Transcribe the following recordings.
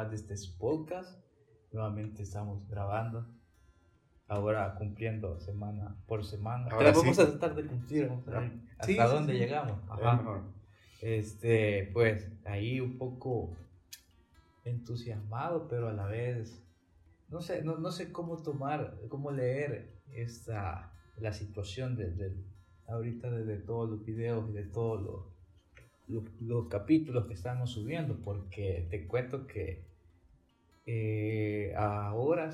más de este podcast. Nuevamente estamos grabando. Ahora cumpliendo semana por semana. Ahora Pero vamos sí. a tratar de cumplir. Vamos a ver hasta Sí, sí, dónde sí. llegamos. Ajá. Este, pues ahí un poco entusiasmado, pero a la vez no sé, no, no sé cómo tomar, cómo leer esta la situación de, de- ahorita de, de todos los videos y de todos los, los, los capítulos que estamos subiendo, porque te cuento que eh, ahora,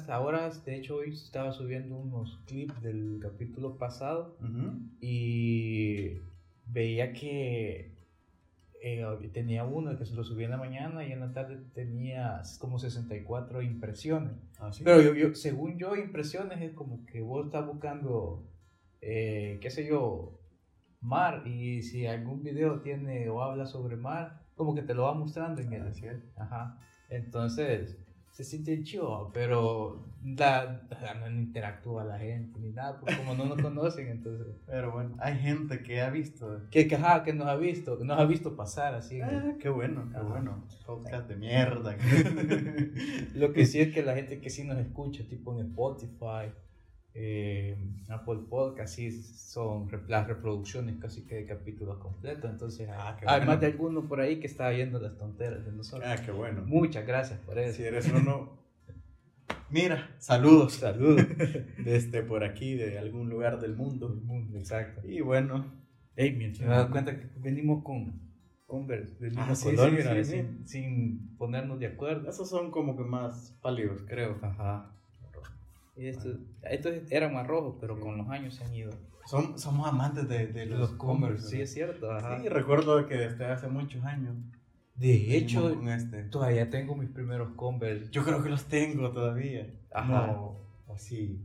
de hecho hoy estaba subiendo unos clips del capítulo pasado y veía que eh, tenía uno que se lo subí en la mañana y en la tarde tenía como 64 impresiones. Ah, sí. Pero yo, yo- según yo, impresiones es como que vos estás buscando, eh, qué sé yo, mar y si algún video tiene o habla sobre mar, como que te lo va mostrando en el... Es. Ajá. Entonces, se siente chido, pero la, no interactúa la gente ni nada, porque como no nos conocen, entonces... Pero bueno, hay gente que ha visto. Que, que, ajá, que nos ha visto, que nos ha visto pasar así. Ah, qué bueno, qué Ajá. bueno. Podcast de mierda. Lo que sí es que la gente que sí nos escucha, tipo en Spotify, eh, Apple Podcast, sí son las reproducciones casi que de capítulos completos. Entonces, Ah, hay bueno. de alguno por ahí que está viendo las tonteras de nosotros. ah, qué bueno. Muchas gracias por eso. Si eres uno. Mira, saludos. Saludos. Desde por aquí, de algún lugar del mundo. Exacto. Y bueno, Ey, mira, me he dado cuenta que venimos con Converse del mismo Ah, sí, color, sí, mira, sí, sin, sin ponernos de acuerdo. esos son como que más pálidos, creo. Ajá. Y estos, estos eran más rojos, pero con los años se han ido. Som- somos amantes de, de los, Converse. sí, es cierto. Ajá. Sí, recuerdo que desde hace muchos años. De hecho, este. todavía tengo mis primeros Converse. Yo creo que los tengo todavía. Ajá. No, o sí.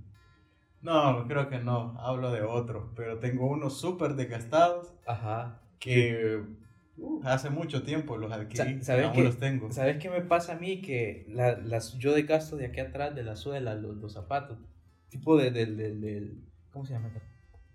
No, creo que no. Hablo de otros. Pero tengo unos súper desgastados Ajá. que uh, hace mucho tiempo los adquirí. Sa- ¿sabes aún los tengo. ¿Sabes qué me pasa a mí? Que la, las, yo de gasto de aquí atrás de la suela, los, los zapatos, tipo de, del, del, del- ¿cómo se llama?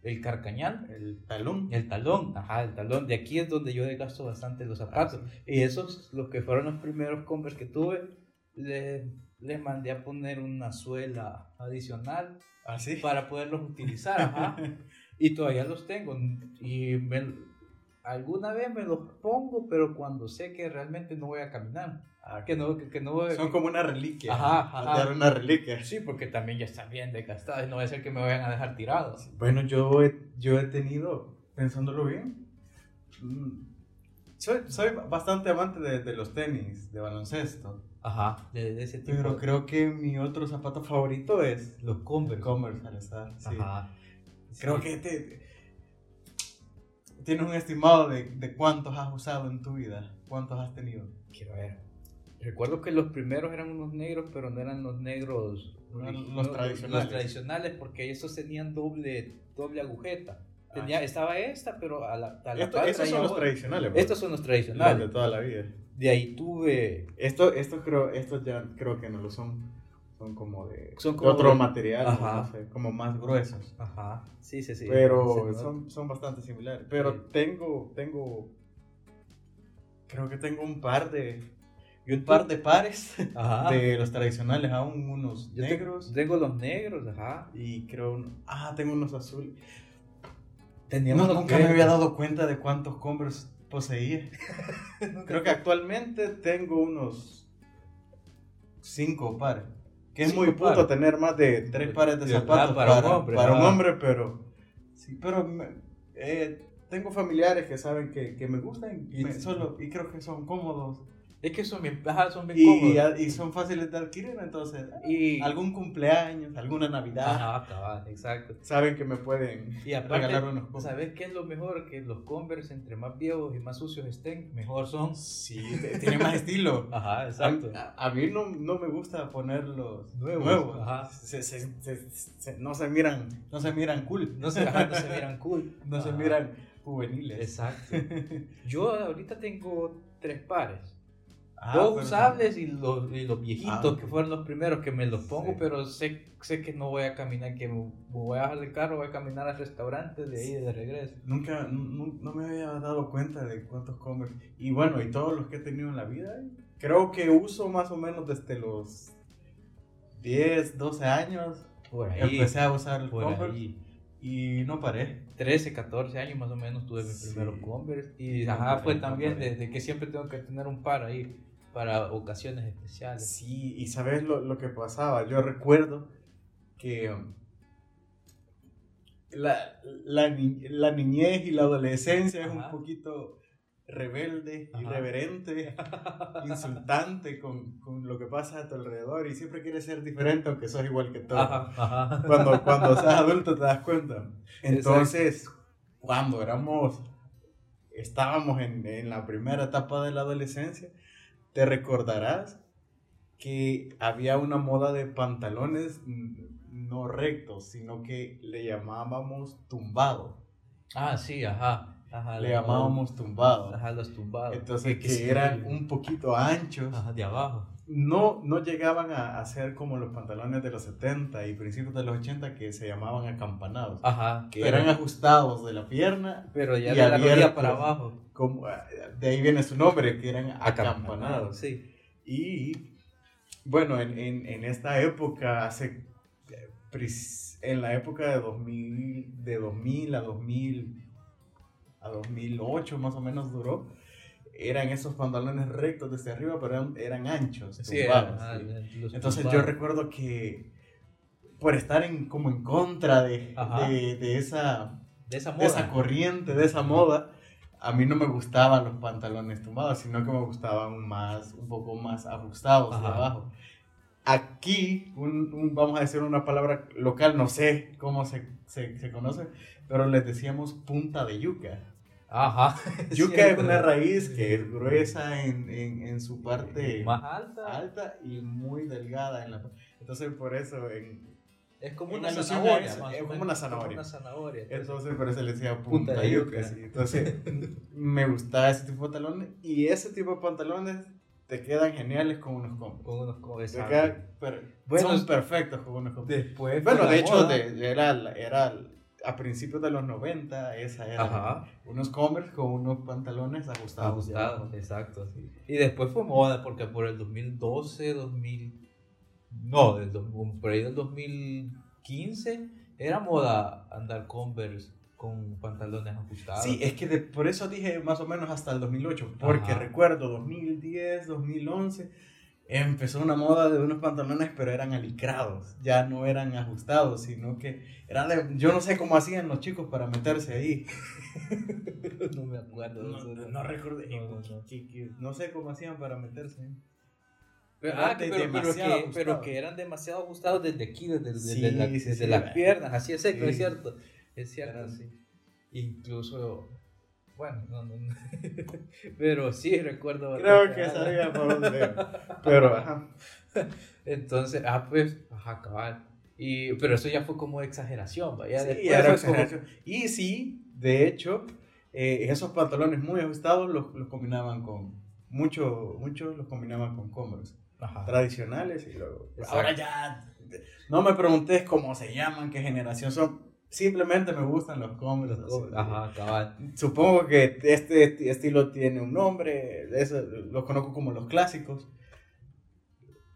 El carcañal. El talón. El talón, ajá, el talón. De aquí es donde yo desgasto bastante los zapatos. Y esos, los que fueron los primeros Converse que tuve, le- les mandé a poner una suela adicional Así. para poderlos utilizar, ajá. Y todavía los tengo. Y me- alguna vez me los pongo, pero cuando sé que realmente no voy a caminar. Ah, Que no, que, que no voy Son como una reliquia. Ajá, ajá. Dar una reliquia. Sí, porque también ya están bien desgastados y no va a ser que me vayan a dejar tirados. Bueno, yo he, yo he tenido, pensándolo bien, mm, soy, soy bastante amante de, de los tenis, de baloncesto. Ajá, de, de ese tipo. Pero de- creo que mi otro zapato favorito es los Converse. Converse al estar. Sí. Ajá. Creo Sí. que te, tienes un estimado de, de cuántos has usado en tu vida, cuántos has tenido. Quiero ver. Recuerdo que los primeros eran unos negros, pero no eran los negros. No los no, tradicionales. Los tradicionales, porque esos tenían doble, doble agujeta. Tenía, Estaba esta, pero a la, a la Esto- traía son los otra. tradicionales. bro. Estos son los Los tradicionales. de toda la vida. De ahí tuve. Esto, esto creo, estos ya creo que no lo son. Son como de, Son de como otro de- material, Ajá. no sé, como más gruesos. Ajá. Sí, sí, sí. pero Sí, son, son bastante similares. Pero Sí. tengo, tengo, creo que tengo un par de, y un par de pares Ajá. de los tradicionales, aún unos Yo negros tengo los negros, ajá. y creo, un- ah, tengo unos azules. Teníamos No, nunca me había dado cuenta de cuántos Converse poseía. creo que actualmente tengo unos cinco pares. Que es muy puto pares. tener más de tres pares de zapatos para para, un hombre, para un hombre, pero sí, pero me- eh, tengo familiares que saben que, que me gustan y, Y- me- solo, y creo que son cómodos Es que son bien, ajá, son bien y, cómodos. y son fáciles de adquirir, entonces Y, algún cumpleaños, alguna Navidad, Ajá, cabal, exacto. saben que me pueden Y aparte, regalar unos Converse. ¿sabes qué es lo mejor? Que los Converse, entre más viejos y más sucios estén, mejor son. Sí, te- tiene más estilo. Ajá, exacto. a- a mí no, no me gusta ponerlos Nuevos, nuevos. ajá. Se- se- se- se- no se miran, no se miran cool. No se, ajá, no se miran cool. No se Ajá. miran juveniles. Exacto. Yo ahorita tengo tres pares. Ah, Dos pero- usables y los, y los viejitos Ah, que fueron los primeros que me los pongo, Sí. pero sé, sé que no voy a caminar, que me voy a bajar del carro, voy a caminar al restaurante de ahí de regreso. Nunca, no, no me había dado cuenta de cuántos Converse. Y bueno, y todos los que he tenido en la vida, creo que uso más o menos desde los 10, 12 años. Por ahí. Empecé a usar el Converse ahí. y no paré. 13, 14 años más o menos tuve mis Sí. primeros Converse. Y No ajá, paré, fue no también paré. de, de que siempre tengo que tener un par ahí para ocasiones especiales. Sí, y sabes lo, lo que pasaba. Yo recuerdo que um, la, la, la niñez y la adolescencia es un Ajá. poquito rebelde, Ajá. irreverente, insultante con, con lo que pasa a tu alrededor y siempre quieres ser diferente aunque sos igual que todos. Ajá, ajá. Cuando, cuando seas adulto te das cuenta. Entonces, cuando éramos, estábamos en, en la primera etapa de la adolescencia, te recordarás que había una moda de pantalones mm, no rectos, sino que le llamábamos tumbado. Ah, sí, ajá. ajá Le llamábamos tumbado. Ajá, los tumbados. Entonces, que, eran un poquito anchos. Ajá, de abajo. No, no llegaban a, a ser como los pantalones de los 70 y principios de los 80 que se llamaban acampanados. Ajá. que pero, eran ajustados de la pierna, pero ya y de la rodilla para abajo. como, de ahí viene su nombre, que eran acampanados. Sí. Y bueno, en, en, en esta época, hace, en la época de 2000, de 2000 a 2000, a 2008 más o menos duró, eran esos pantalones rectos desde arriba, pero eran, eran anchos. Sí, tumbados, sí. Entonces yo tumbados. recuerdo que por estar en, como en contra de, de, de esa De esa de moda. esa corriente, de esa moda, a mí no me gustaban los pantalones tumbados, sino que me gustaban más, un poco más ajustados de Ajá. abajo. Aquí, un, un- vamos a decir una palabra local, no sé cómo se, se, se conoce, pero les decíamos punta de yuca. Ajá. Yuca es una raíz que es gruesa en, en, en su parte más alta. alta y muy delgada en la entonces por eso en, Es como una alusión a zanahoria. más es como una zanahoria. una zanahoria. Entonces, por eso le decía punta, Punta yuca. yuca. Entonces, me gustaba ese tipo de pantalones. Y ese tipo de pantalones te quedan geniales con unos combos. con unos co- Te exacto. quedan per- Bueno, son perfectos con unos combos. Después. Bueno, de hecho, moda. de- era, era a principios de los 90, esa era. Ajá. Unos Converse con unos pantalones ajustados. Ajustado, exacto. sí. Y después fue moda porque por el 2012, 2000. No, del por ahí del 2015 era moda andar Converse con pantalones ajustados. Sí, es que de- por eso dije más o menos hasta el 2008, porque Ajá. recuerdo 2010, 2011, empezó una moda de unos pantalones, pero eran alicrados, ya no eran ajustados, sino que eran de, yo no sé cómo hacían los chicos para meterse ahí. no me acuerdo. No, eso, no, no recuerdo, No, sé cómo hacían para meterse ahí. Pero, ah, que- pero, que, ajustados. pero que eran demasiado ajustados desde aquí, desde, desde Sí, la- sí, desde sí, las piernas, así es es cierto. Es cierto, Eran- sí. Incluso, bueno, no, no, pero sí recuerdo. Creo que sabía por dónde. Pero, ajá. Entonces, ah, pues, ajá, cabal. Y, pero eso ya fue como exageración, vaya. Sí, después era exageración. Y sí, de hecho, eh, esos pantalones muy ajustados los, los combinaban con, mucho, muchos los combinaban con Converse. como- ajá. tradicionales y luego. Exacto. Ahora ya. No me preguntes cómo se llaman, qué generación son. Simplemente me gustan los así. Ajá, cabal. Supongo que este estilo tiene un nombre. Eso, los conozco como los clásicos.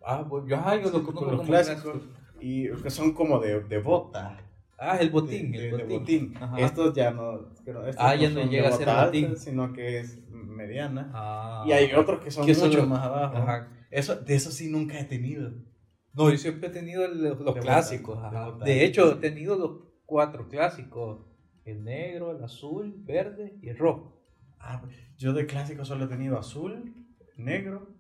Ah, pues, yo, ajá, yo lo Sí, conozco los como clásicos. clásicos. Y que son como de, de bota. Ah, el botín, de, el de botín. botín. Estos ya no. estos Ah, ya no son de llega a ser bota botín. alta, sino que es mediana. Ah. y hay otros que son Que mucho solo- más abajo. Ajá. Eso, de eso sí nunca he tenido. No, yo siempre he tenido el- los bota, clásicos. de ajá. bota. De hecho, he tenido los cuatro clásicos. El negro, el azul, verde y el rojo. Ah, yo de clásico solo he tenido azul, negro.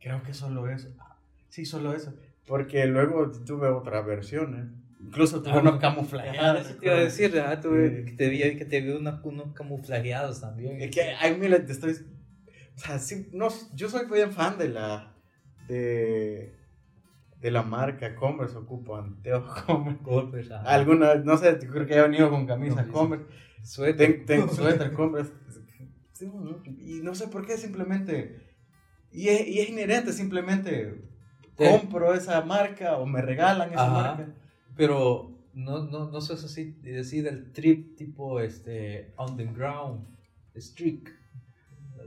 Creo que solo eso. Ah, Sí, solo eso. Porque luego tuve otras versiones. Incluso tuve Ah, unos camuflajeados. eso te iba a decir, ajá, tuve- Sí. que te vi, que te vi unos, unos camuflajeados también. Es que hay miles de estoy. O sea, sí, no, yo soy bien fan de la. de. De la marca Converse. Ocupo anteojos Converse. Ajá. Alguna, no sé, creo que he venido con Camisa. Converse. Suéter. Ten- suéter Converse. y no sé por qué simplemente, y es, y es inherente, simplemente compro esa marca o me regalan esa marca. Pero no, no, no sé si decir el trip tipo este, on the ground, streak.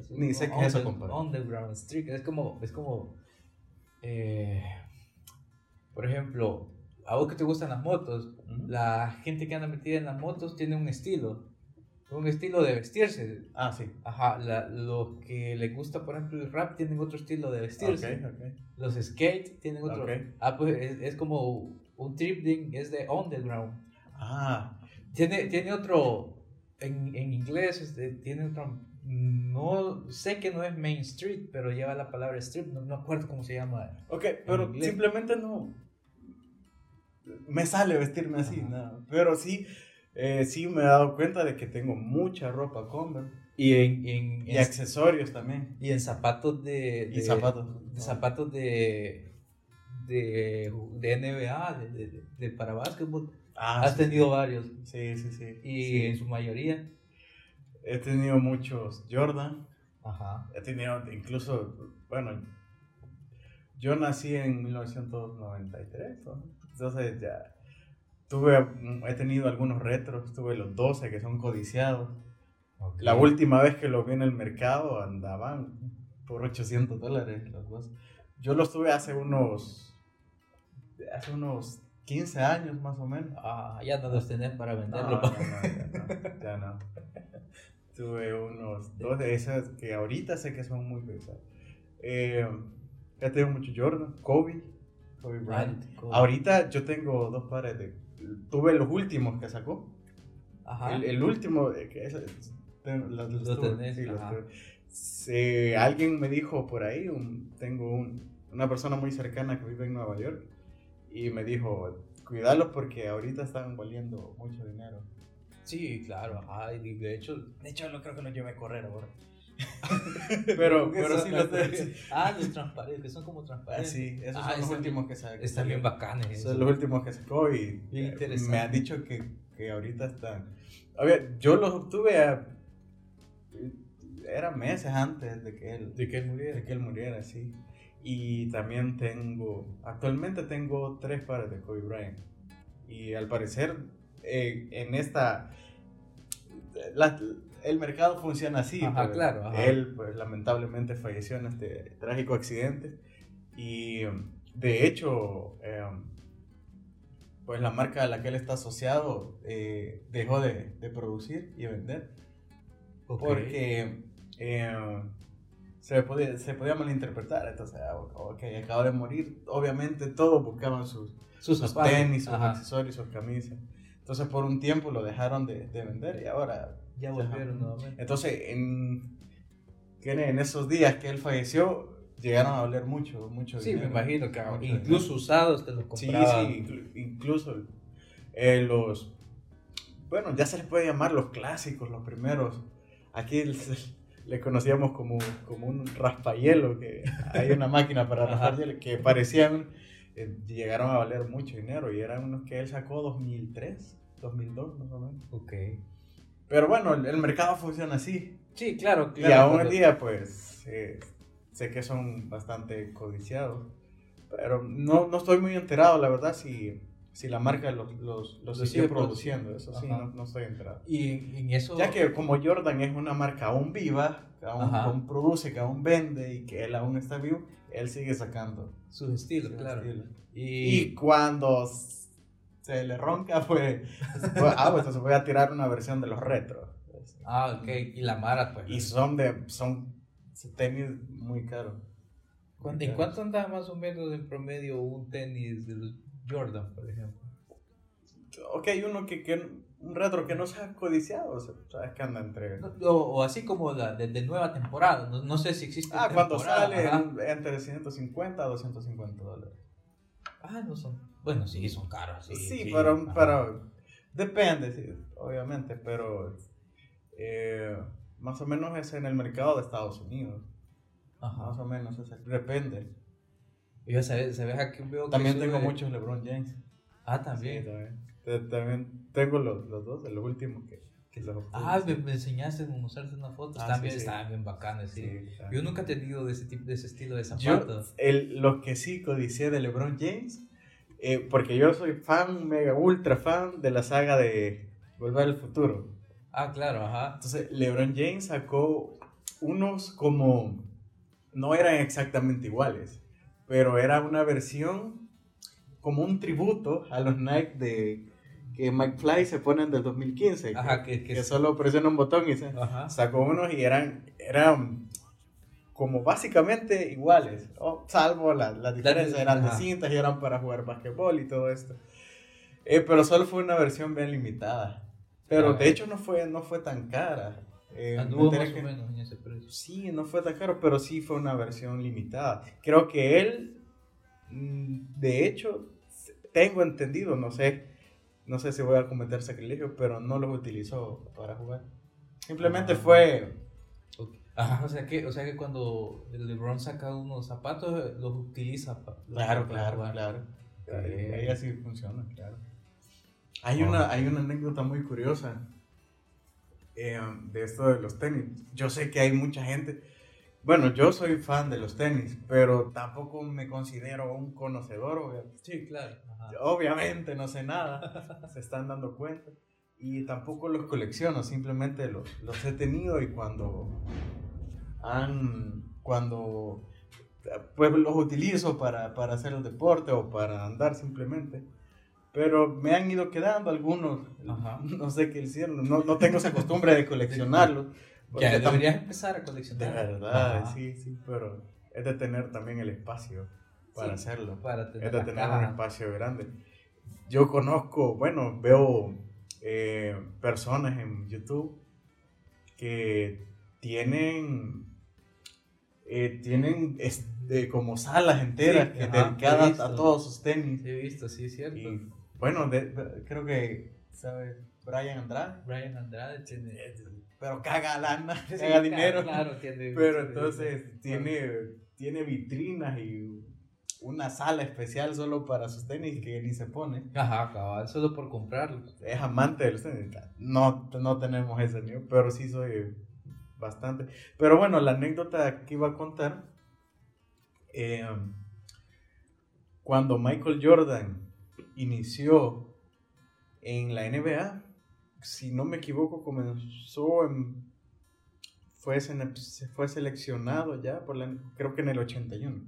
Ni sé qué es eso, compadre. On the ground, streak. Es como, es como eh, por ejemplo, a vos que te gustan las motos, la gente que anda metida en las motos tiene un estilo un estilo de vestirse. Ah, sí. Ajá, la, los que les gusta, por ejemplo, el rap tienen otro estilo de vestirse. Okay, okay. Los skate tienen otro. Ah, pues es, como un tripling, es de underground. Ah. Tiene, tiene otro, en, en inglés, este, tiene otro, no sé que no es Main Street, pero lleva la palabra strip, no, no acuerdo cómo se llama. Ok, pero simplemente no me sale vestirme así, nada. Pero sí eh, sí me he dado cuenta de que tengo mucha ropa Converse. Y en, y accesorios también. Y en zapatos de... y zapatos. De zapatos de... De, de NBA, de, de, para básquetbol. Ah, Has tenido varios. Sí, sí, sí. Y en su mayoría. He tenido muchos Jordan. Ajá. He tenido incluso, bueno, yo nací en 1993, entonces ya Tuve, mm, he tenido algunos retros, tuve los 12 que son codiciados. La última vez que los vi en el mercado andaban por 800 dólares los dos. Yo los tuve hace unos, hace unos 15 años más o menos. Ah, ya no los tenés para venderlo. No, ya no, Tuve unos dos de esas que ahorita sé que son muy pesadas. Eh, he tenido mucho Jordan, Kobe, Kobe Bryant. Ahorita yo tengo dos pares de tuve los últimos que sacó. Ajá. El, el último, que es, los, los tenés, sí, alguien me dijo por ahí, un, tengo un, una persona muy cercana que vive en Nueva York y me dijo, cuídalos porque ahorita están valiendo mucho dinero. Sí, claro, ajá, y de hecho, de hecho no creo que los lleve a correr ahora. Pero, pero sí los Ah, los transparentes, que son como transparentes. Ah, sí, esos ah, son los últimos que sacó. Están bien bacanes. Son los últimos que sacó y me han dicho que, que ahorita están. A ver, yo los obtuve a. Era meses antes de que él, de que él muriera. De que él muriera, sí. Y también tengo. Actualmente tengo tres pares de Kobe Bryant. Y al parecer, eh, en esta. La, el mercado funciona así. Ajá, pues, claro. Él, pues, lamentablemente falleció en este trágico accidente. Y de hecho, em, pues la marca a la que él está asociado eh, dejó de, de, producir y vender. Porque em, se, podía, se podía malinterpretar. Entonces, ah, ok, acaba de morir. Obviamente todos buscaban sus, sus, tenis, sus accesorios, sus camisas. Entonces por un tiempo lo dejaron de, de vender y ahora ya volvieron nuevamente. Entonces, en, en esos días que él falleció, llegaron a valer mucho, mucho sí, me imagino que incluso usados te los compraban. Sí, sí, incluso eh, los, bueno, ya se les puede llamar los clásicos, los primeros. Aquí le conocíamos como, como un raspahielo, que hay una máquina para raspar hielo, que parecían, eh, llegaron a valer mucho dinero y eran unos que él sacó 2003, 2002 más o menos. Ok. Pero bueno, el, mercado funciona así. Sí, claro, claro. Y aún en día, pues, eh, sé que son bastante codiciados. Pero no, no estoy muy enterado, la verdad, si, si la marca los, los, los sigue produciendo. Eso sí, no, no, estoy enterado. Y en eso... Ya que como Jordan es una marca aún viva, que aún, produce, que aún vende y que él aún está vivo, él sigue sacando. Sus estilos, claro. Y... y cuando se le ronca, fue, ah, pues se voy a tirar una versión de los retros. Ah, ok, y la Mara, pues. Y son de, son tenis muy caros. ¿En cuánto anda más o menos en promedio un tenis de los Jordan, por ejemplo? Ok, uno que, que un retro que no sea codiciado, o sea, sabes que anda entre... o, así como la de, nueva temporada, no, no, sé si existe Ah, cuando sale entre 150 a 250 dólares. Ah, no son bueno, sí, son caros. Sí, sí, pero, pero, depende, sí, obviamente, pero eh, más o menos es en el mercado de Estados Unidos. Ajá. Más o menos, es, depende. Yo sabes, sabes aquí veo También tengo muchos LeBron James. Ah, también. Sí, también. también. tengo los, los dos, los últimos que, ah, me, me, enseñaste a mostrarte una foto. Ah, también sí, bien bacanas, sí. Yo nunca he tenido de ese, tipo, de ese estilo de zapatos. Yo, el, lo que sí codicié de LeBron James, eh, porque yo soy fan, mega ultra fan de la saga de Volver al Futuro. Ah, claro, ajá. Entonces, LeBron James sacó unos como. No eran exactamente iguales, pero era una versión como un tributo a los Nike de que McFly se ponen del 2015. Ajá, que, que, solo presiona un botón y se sacó unos y eran, eran como básicamente iguales, salvo las la diferencias eran de cintas y eran para jugar basquetbol y todo esto. Eh, pero solo fue una versión bien limitada. Pero de hecho no fue, no fue tan cara. Eh, Anduvo más o menos en ese precio. Sí, no fue tan caro, pero sí fue una versión limitada. Creo que él, mm, de hecho, tengo entendido, no sé, no sé si voy a cometer sacrilegio, pero no los utilizó para jugar. Simplemente ah. fue... Ajá, o sea que, o sea que cuando LeBron saca unos zapatos, los utiliza. Claro, claro, claro. Ahí así funciona, claro. Hay, una, hay una anécdota muy curiosa eh, de esto de los tenis. Yo sé que hay mucha gente, bueno, yo soy fan de los tenis, pero tampoco me considero un conocedor. Sí, claro. Obviamente no sé nada, se están dando cuenta. Y tampoco los colecciono, simplemente los, los he tenido y cuando han, cuando pues los utilizo para, para hacer el deporte o para andar simplemente. Pero me han ido quedando algunos, no sé qué hicieron, no, no tengo esa costumbre de coleccionarlos. Ya deberías empezar a coleccionar. De verdad, sí, sí, pero es de tener también el espacio para hacerlo. Para tener es de tener un espacio grande. Yo conozco, bueno, veo eh, personas en YouTube que tienen eh, tienen este, como salas enteras dedicadas a todos sus tenis. he visto, sí, es cierto. Y, bueno, creo que, ¿sabes? Brian Andrade. Brian Andrade tiene... Eh, pero caga lana, caga dinero. Claro, tiene, pero entonces tiene, tiene vitrinas y una sala especial solo para sus tenis que ni se pone. Ajá, cabal, solo por comprarlos. Es amante de los tenis. No, no tenemos ese nivel, pero sí soy bastante. Pero bueno, la anécdota que iba a contar, eh, cuando Michael Jordan inició en la NBA, si no me equivoco, comenzó en... Fue, fue seleccionado ya, por la, creo que en el 81,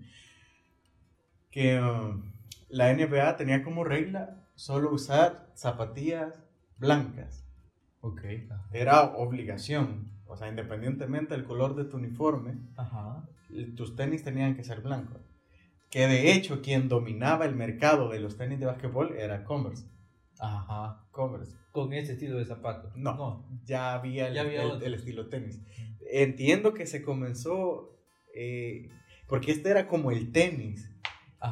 que uh, la NBA tenía como regla solo usar zapatillas blancas. Ok. Era obligación. O sea, independientemente del color de tu uniforme, tus tenis tenían que ser blancos. Que de hecho, quien dominaba el mercado de los tenis de básquetbol era Converse. Ajá. Converse. Con ese estilo de zapato. No, ya había, el, estilo tenis. Entiendo que se comenzó, eh, porque este era como el tenis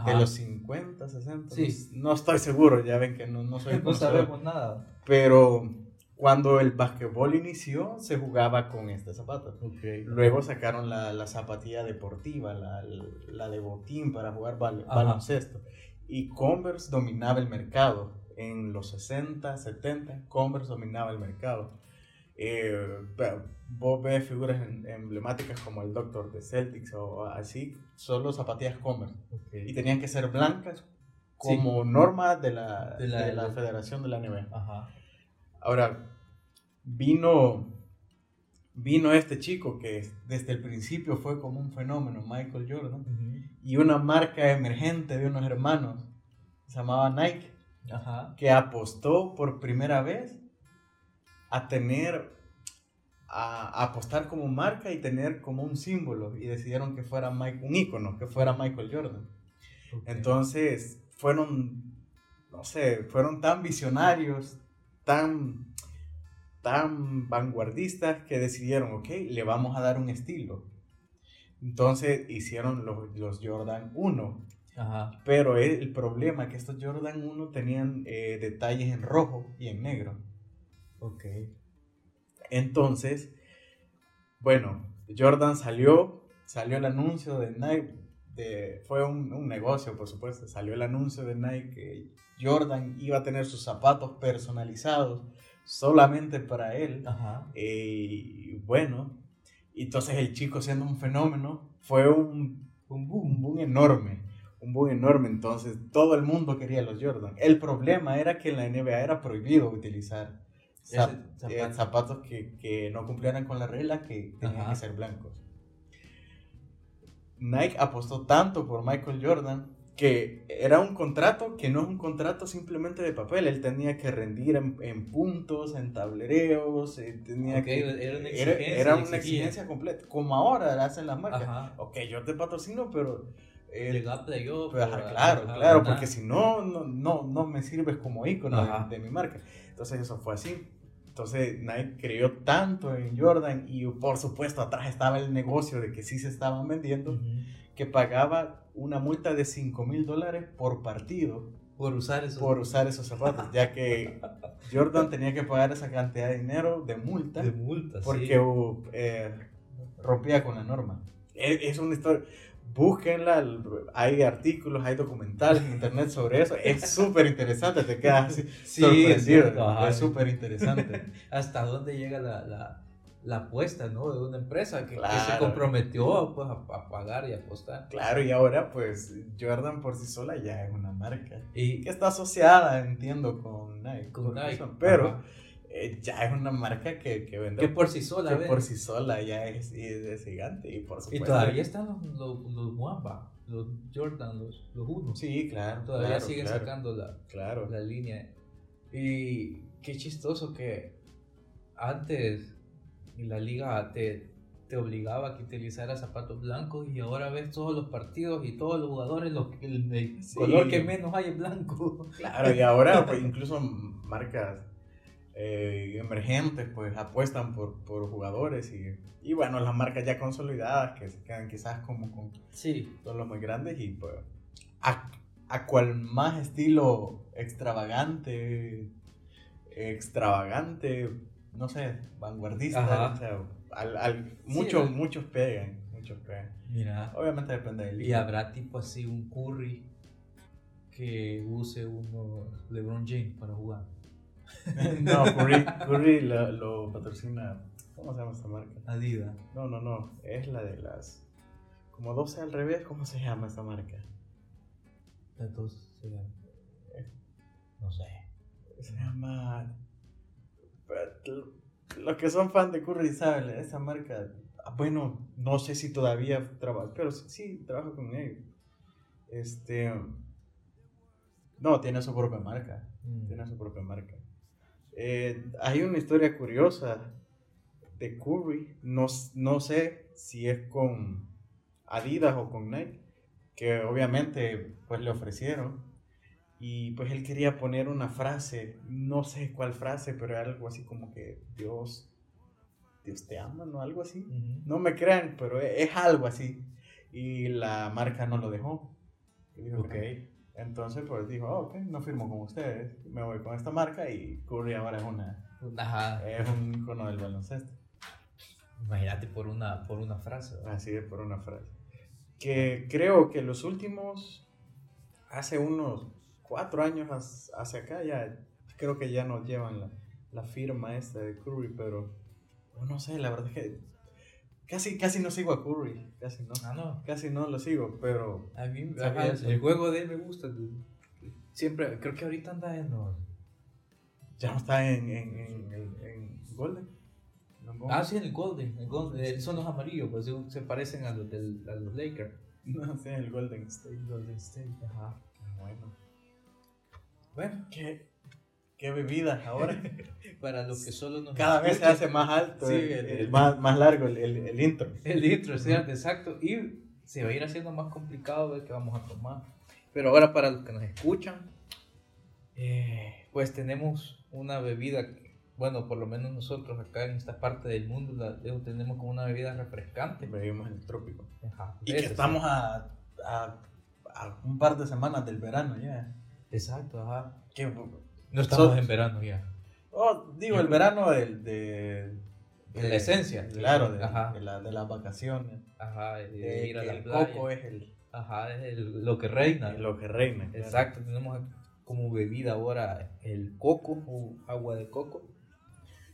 de los 50, 60. Sí. No, estoy seguro, ya ven que no, no soy... no sabemos nada. Pero cuando el básquetbol inició, se jugaba con este zapato. Luego sacaron la, la zapatilla deportiva, la, la, de botín para jugar baloncesto. Y Converse dominaba el mercado. En los 60, 70, Converse dominaba el mercado. Eh, vos ves figuras emblemáticas como el Doctor de Celtics o así, solo zapatillas Converse. Y tenían que ser blancas como norma de la, de la, de la Federación de la NBA. Ahora, vino, vino este chico que desde el principio fue como un fenómeno, Michael Jordan, y una marca emergente de unos hermanos, se llamaba Nike, que apostó por primera vez a tener, a, apostar como marca y tener como un símbolo, y decidieron que fuera Mike, un ícono, que fuera Michael Jordan. Entonces, fueron, no sé, fueron tan visionarios, tan tan vanguardistas que decidieron, ok, le vamos a dar un estilo. Entonces hicieron los, los Jordan 1. Pero el, problema es que estos Jordan 1 tenían eh, detalles en rojo y en negro. Ok. Entonces, bueno, Jordan salió, salió el anuncio de Nike, de, fue un, un, negocio, por supuesto, salió el anuncio de Nike que Jordan iba a tener sus zapatos personalizados solamente para él. Ajá. Y bueno, entonces el chico siendo un fenómeno fue un, un, boom, un boom enorme. Un boom enorme. Entonces todo el mundo quería los Jordan. El problema era que en la NBA era prohibido utilizar zap- eh, zapato. zapatos que, que no cumplieran con la regla que tenían Ajá. que ser blancos. Nike apostó tanto por Michael Jordan que era un contrato que no es un contrato simplemente de papel. Él tenía que rendir en, en puntos, en tablereos, eh, tenía que, era una exigencia, era una exigencia completa. Como ahora hacen las marcas. Ajá. Ok, yo te patrocino, pero... playoff. pues, claro, ajá, claro, porque si no, no, no, no me sirves como ícono de, mi marca. Entonces eso fue así. Entonces Nike creyó tanto en Jordan y por supuesto atrás estaba el negocio de que sí se estaban vendiendo, Ujú. que pagaba una multa de 5 mil dólares por partido Por usar esos. por usar esos zapatos, ya que Jordan tenía que pagar esa cantidad de dinero de multa de multas. porque uh, eh, rompía con la norma. Es, es una historia. Búsquenla, hay artículos, hay documentales en internet sobre eso. Es súper interesante, te quedas así Sí, sorprendido. es súper interesante. hasta dónde llega la, la, la apuesta ¿no? de una empresa que, que se Claro. comprometió pues, a, a pagar y apostar. claro, y ahora pues Jordan por sí sola ya es una marca Y que está asociada, entiendo, con Nike. con Nike, pero ajá, eh, ya es una marca que, que vende que por sí sola, que ¿ves? por sí sola ya es, es, es gigante y por y supuesto. todavía están los, los, los Wamba, los Jordan, los, los unos. Sí, claro. todavía claro, siguen claro, sacando la, Claro. la línea. Y qué chistoso que antes la liga te, te obligaba a que utilizaras zapatos blancos y ahora ves todos los partidos y todos los jugadores, los, el, el Sí. color que menos hay es blanco. Claro, y ahora pues, incluso marcas eh, emergentes pues apuestan por, por jugadores y, y bueno, las marcas ya consolidadas que se quedan quizás como con Sí, todos los muy grandes y pues a, a cual más estilo extravagante, extravagante, no sé, vanguardista, Ajá. o sea, al, al- muchos, muchos pegan, muchos pegan. mira. Obviamente depende del Y habrá tipo así un Curry que use uno LeBron James para jugar. No, Curry, Curry lo, lo patrocina. ¿Cómo se llama esta marca? Adidas. No, no, no. Es la de las. Como 12 al revés, ¿cómo se llama esta marca? Entonces, será- no sé. Se llama. Los que son fan de Curry saben, esa marca. ah, Bueno, no sé si todavía trabaja, pero sí, sí trabaja con ellos. Este. No, tiene su propia marca. Mm. tiene su propia marca. Eh, hay una historia curiosa de Curry, no, no sé si es con Adidas o con Nike, que obviamente pues le ofrecieron y pues él quería poner una frase, no sé cuál frase, pero algo así como que Dios, Dios te ama, ¿no? Algo así. No me crean, pero e- es algo así. Y la marca no lo dejó. Y dijo, Ok. ok. Entonces, pues dijo, "Ah, ok, no firmo con ustedes, me voy con esta marca y Curry ahora es, una, Ajá. es un icono del baloncesto. Imagínate por una, por una frase. ¿verdad? Así es por una frase. Que creo que los últimos, hace unos cuatro años hacia acá, ya creo que ya nos llevan la, la firma esta de Curry, pero no sé, la verdad es que casi, casi no sigo a Curry, casi no. Ah, no. Casi no lo sigo, pero A mí, ajá, eso. el juego de él me gusta. Siempre, creo que ahorita anda en los... ya no está en, en, en, en- en Golden. No, Ah, sí, en el Golden. El Golden eh, son los amarillos, pues se- parecen a los, del, a los Lakers. No sé, el Golden State. Golden State, ajá. Bueno, Bueno, ¿qué, qué bebidas ahora? para los que solo nos Cada vez se hace más alto, Sí, el- el- el más, más largo el, el, el intro. El intro, ¿cierto? Exacto. Y se va a ir haciendo más complicado ver qué vamos a tomar. Pero ahora para los que nos escuchan, eh, pues tenemos una bebida, que, bueno, por lo menos nosotros acá en esta parte del mundo la tenemos como una bebida refrescante. Vivimos en el trópico. Ajá, Y que eso sí. estamos a, a, a un par de semanas del verano ya. Exacto, ajá. Que- No estamos So- en verano ya. oh, digo, el verano del, de, De la esencia. Claro, de, de la- de las vacaciones. Ajá, de, De ir a la el playa. coco es el, Ajá, es el- lo que reina. es lo que reina. claro. Exacto, tenemos como bebida ahora el coco o agua de coco.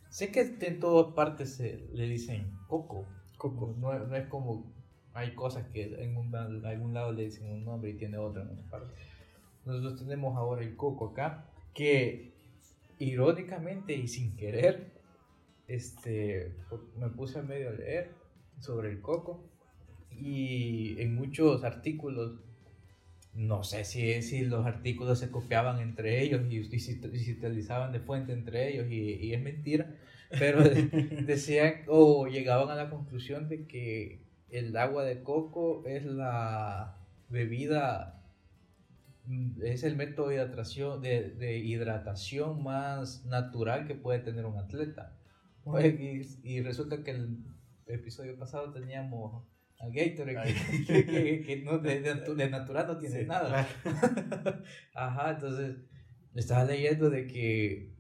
Sé que en todas partes se le dicen coco. Coco. No, no es como hay cosas que en, un, algún lado le dicen un nombre y tiene otro en otra parte. Nosotros tenemos ahora el coco acá, que irónicamente y sin querer, este, me puse a medio a leer sobre el coco y en muchos artículos, no sé si, si los artículos se copiaban entre ellos y, y, se utilizaban de fuente entre ellos y, y es mentira, pero decían o llegaban a la conclusión de que el agua de coco es la bebida, es el método de hidratación, de, de hidratación más natural que puede tener un atleta. Y, y resulta que el episodio pasado teníamos a Gatorade, que, que, que, no, de, de, natural no tiene nada. Ajá, entonces estaba leyendo de que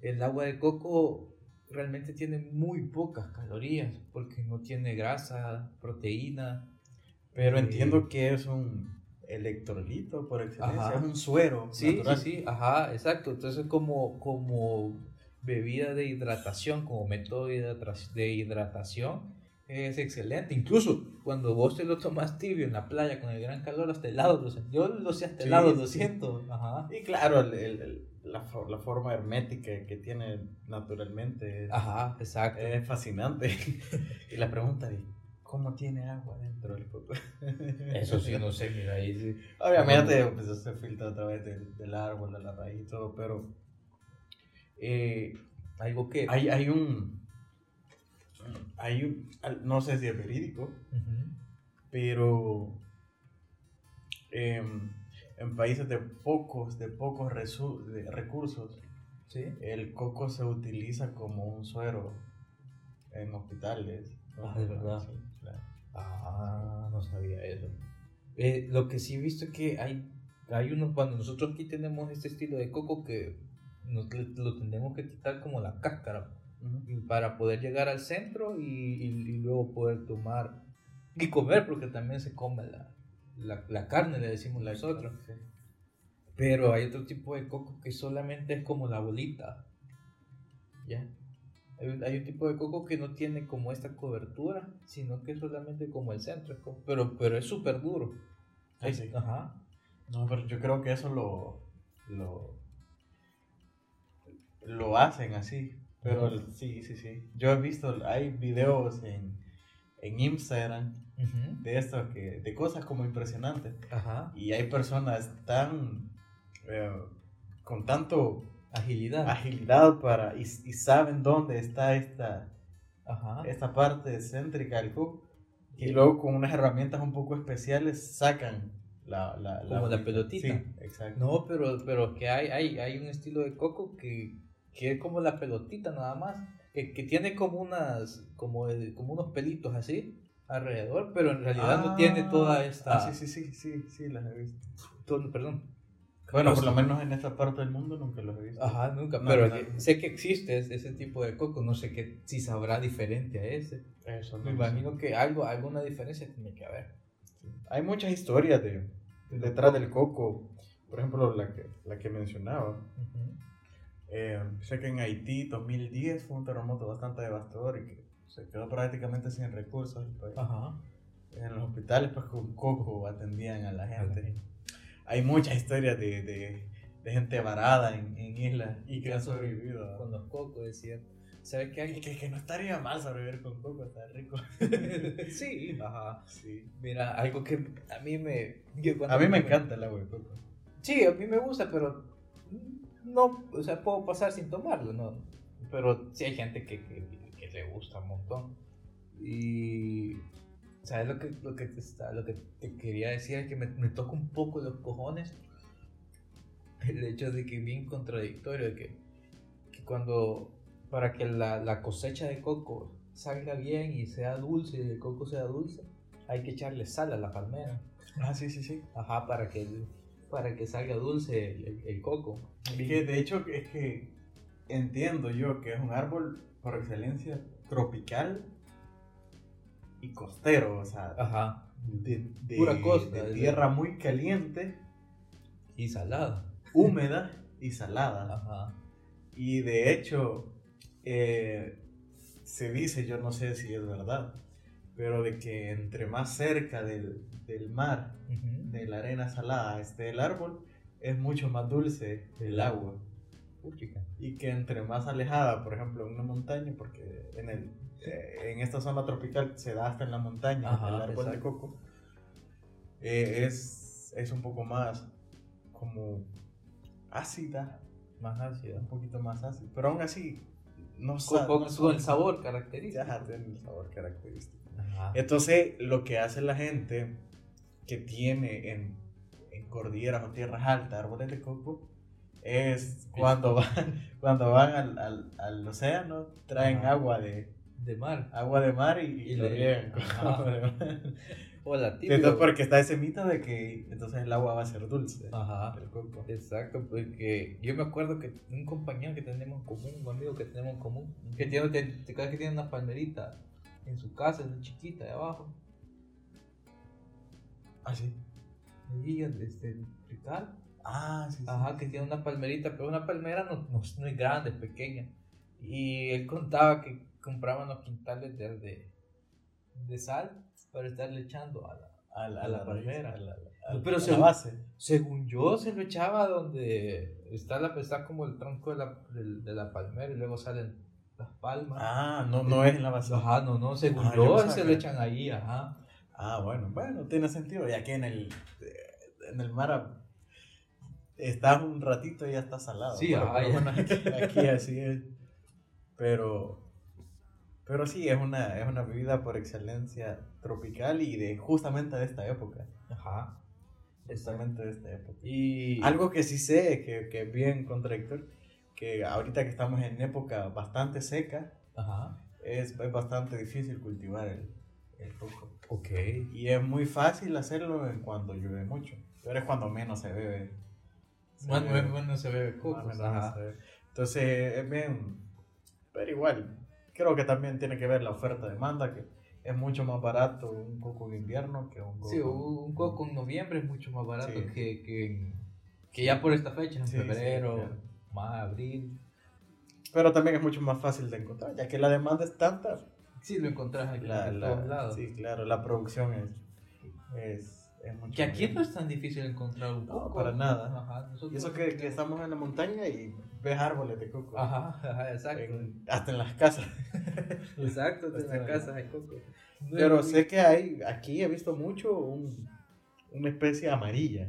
el agua de coco realmente tiene muy pocas calorías porque no tiene grasa, proteína. Pero eh, entiendo que es un electrolito por excelencia, es un suero. Sí, natural. sí, sí, ajá, exacto. Entonces como, como bebida de hidratación, como método de hidratación, es excelente. Incluso cuando vos te lo tomas tibio en la playa con el gran calor, hasta helado, lo yo lo sé hasta helado, lo siento. Ajá. Y claro, el, el, la, la, forma hermética que tiene naturalmente Ajá, exacto. es fascinante. y la pregunta es, ¿cómo tiene agua dentro del coco? Eso sí, no sé, mira ahí sí. Obviamente, pues se filtra a través del, del árbol, de la raíz y todo, pero eh, algo que... Hay, hay un... Hay un... No sé si es verídico, uh -huh. pero... Eh, en países de pocos, de pocos de recursos, ¿Sí? el coco se utiliza como un suero en hospitales. Ah, de verdad. Sí. Ah, no sabía eso. Eh, lo que sí he visto es que hay, hay unos, cuando nosotros aquí tenemos este estilo de coco que nos, lo tenemos que quitar como la cáscara uh -huh. para poder llegar al centro y, y, y, luego poder tomar y comer, porque también se come la, la, la carne, le decimos nosotros. Sí. Pero hay otro tipo de coco que solamente es como la bolita. ¿Ya? Hay, un tipo de coco que no tiene como esta cobertura, sino que es solamente como el centro. Pero, pero es súper duro. Sí, sí. Ajá. No, pero yo creo que eso lo, lo, lo hacen así. Pero uh -huh. sí, sí, sí. Yo he visto, hay videos en, en Instagram uh -huh. de esto, que, de cosas como impresionantes. Ajá. Y hay personas tan, eh, con tanto agilidad, agilidad para, y, y saben dónde está esta, Ajá. esta parte céntrica del coco. Y luego con unas herramientas un poco especiales sacan la, la, la, Como la pelotita. Sí, exacto. No, pero, pero que hay, hay, hay un estilo de coco que, que es como la pelotita nada más. Que, que tiene como unas como, como unos pelitos así alrededor, pero en realidad ah, no tiene toda esta. Ah, sí, sí, sí, sí, sí, las he visto. Todo, perdón. Bueno, por lo menos en esta parte del mundo nunca los he visto. Ajá, nunca. No, pero no, no. sé que existe ese tipo de coco, no sé que, si sabrá diferente a ese. Eso, Me imagino que algo, alguna diferencia tiene que haber. Sí. Hay muchas historias de, de detrás del coco. Por ejemplo, la que, la que mencionaba. Uh -huh. eh, sé que en Haití 2010 fue un terremoto bastante devastador y que se quedó prácticamente sin recursos. Pues. Ajá. En los hospitales, pues con coco atendían a la gente. Hay muchas historias de, de, de gente varada en, en islas y que han sobrevivido. Con los cocos, es cierto. ¿Sabes qué? Que, que, que, no estaría mal sobrevivir con coco, está rico. sí, ajá. Sí. Mira, algo que a mí me. a mí me encanta el agua de coco. Sí, a mí me gusta, pero. No, o sea, puedo pasar sin tomarlo, ¿no? Pero sí hay gente que, que, que le gusta un montón. Y. ¿Sabes lo que, lo que, te, está, lo que te quería decir? Es que me, me toca un poco los cojones el hecho de que es bien contradictorio, de que, que cuando para que la, la, cosecha de coco salga bien y sea dulce y el coco sea dulce, hay que echarle sal a la palmera. Ah, sí, sí, sí. Ajá, para que, para que salga dulce el, el, el coco. Que de hecho es que entiendo yo que es un árbol por excelencia tropical y costero, o sea, Ajá. De, de, pura costa, de tierra muy caliente y salada, húmeda y salada. Ajá. Y de hecho, eh, se dice, yo no sé si es verdad, pero de que entre más cerca del, del mar, de la arena salada, esté el árbol, es mucho más dulce el agua. Y que entre más alejada, por ejemplo, en una montaña, porque en, el, eh, en esta zona tropical se da hasta en la montaña el árbol de coco, eh, es, es un poco más como ácida. Más ácida. Un poquito más ácida. Pero aún así, no sabe. Con, el sabor característico. Ajá, tiene el sabor característico. Entonces, lo que hace la gente que tiene en, en cordilleras o tierras altas árboles de coco es cuando van, cuando van al, al, al océano, traen agua de, de mar. Agua de mar y, lo riegan Hola, tío. Entonces, porque está ese mito de que entonces el agua va a ser dulce. Ajá. Exacto, porque yo me acuerdo que un compañero que tenemos en común, un amigo que tenemos en común, que tiene, que, que tiene una palmerita en su casa, es chiquita de abajo. Ah, sí. Ahí, este, Rical. Ah, sí, Ajá, que tiene una palmerita, pero una palmera no, no, es grande, es pequeña. Y él contaba que compraban los quintales de, de, sal para estarle echando a la, a la, a la palmera. pero según, base. según yo, se lo echaba donde está, la, está como el tronco de la, de, la palmera y luego salen las palmas. Ah, no, no es en la base. Ajá, no, no, según ah, yo, se lo echan ahí, ajá. Ah, bueno, bueno, tiene sentido. Y aquí en el, en el mar estás un ratito y ya está salado. Sí, aquí, así es. Pero, pero sí, es una, es una bebida por excelencia tropical y de justamente de esta época. Ajá. Justamente de esta época. Y algo que sí sé, que, que es bien contradictorio, que ahorita que estamos en época bastante seca, Es, es bastante difícil cultivar el, el coco. Ok. Y es muy fácil hacerlo en cuando llueve mucho, pero es cuando menos se bebe bueno, se ve coco. Entonces, es bien. Pero igual, creo que también tiene que ver la oferta-demanda, que es mucho más barato un coco en invierno que un coco. Sí, un coco en noviembre es mucho más barato que, que, que, ya por esta fecha, en febrero, más abril. Pero también es mucho más fácil de encontrar, ya que la demanda es tanta. Sí, lo encontrás aquí en todos lados. Sí, claro, la producción es, es que aquí no es tan difícil encontrar un coco. No, para nada. y eso que, que, estamos en la montaña y ves árboles de coco. Ajá, exacto. hasta en las casas. exacto, hasta en las casas hay coco. Pero sé que hay, aquí he visto mucho un, una especie amarilla.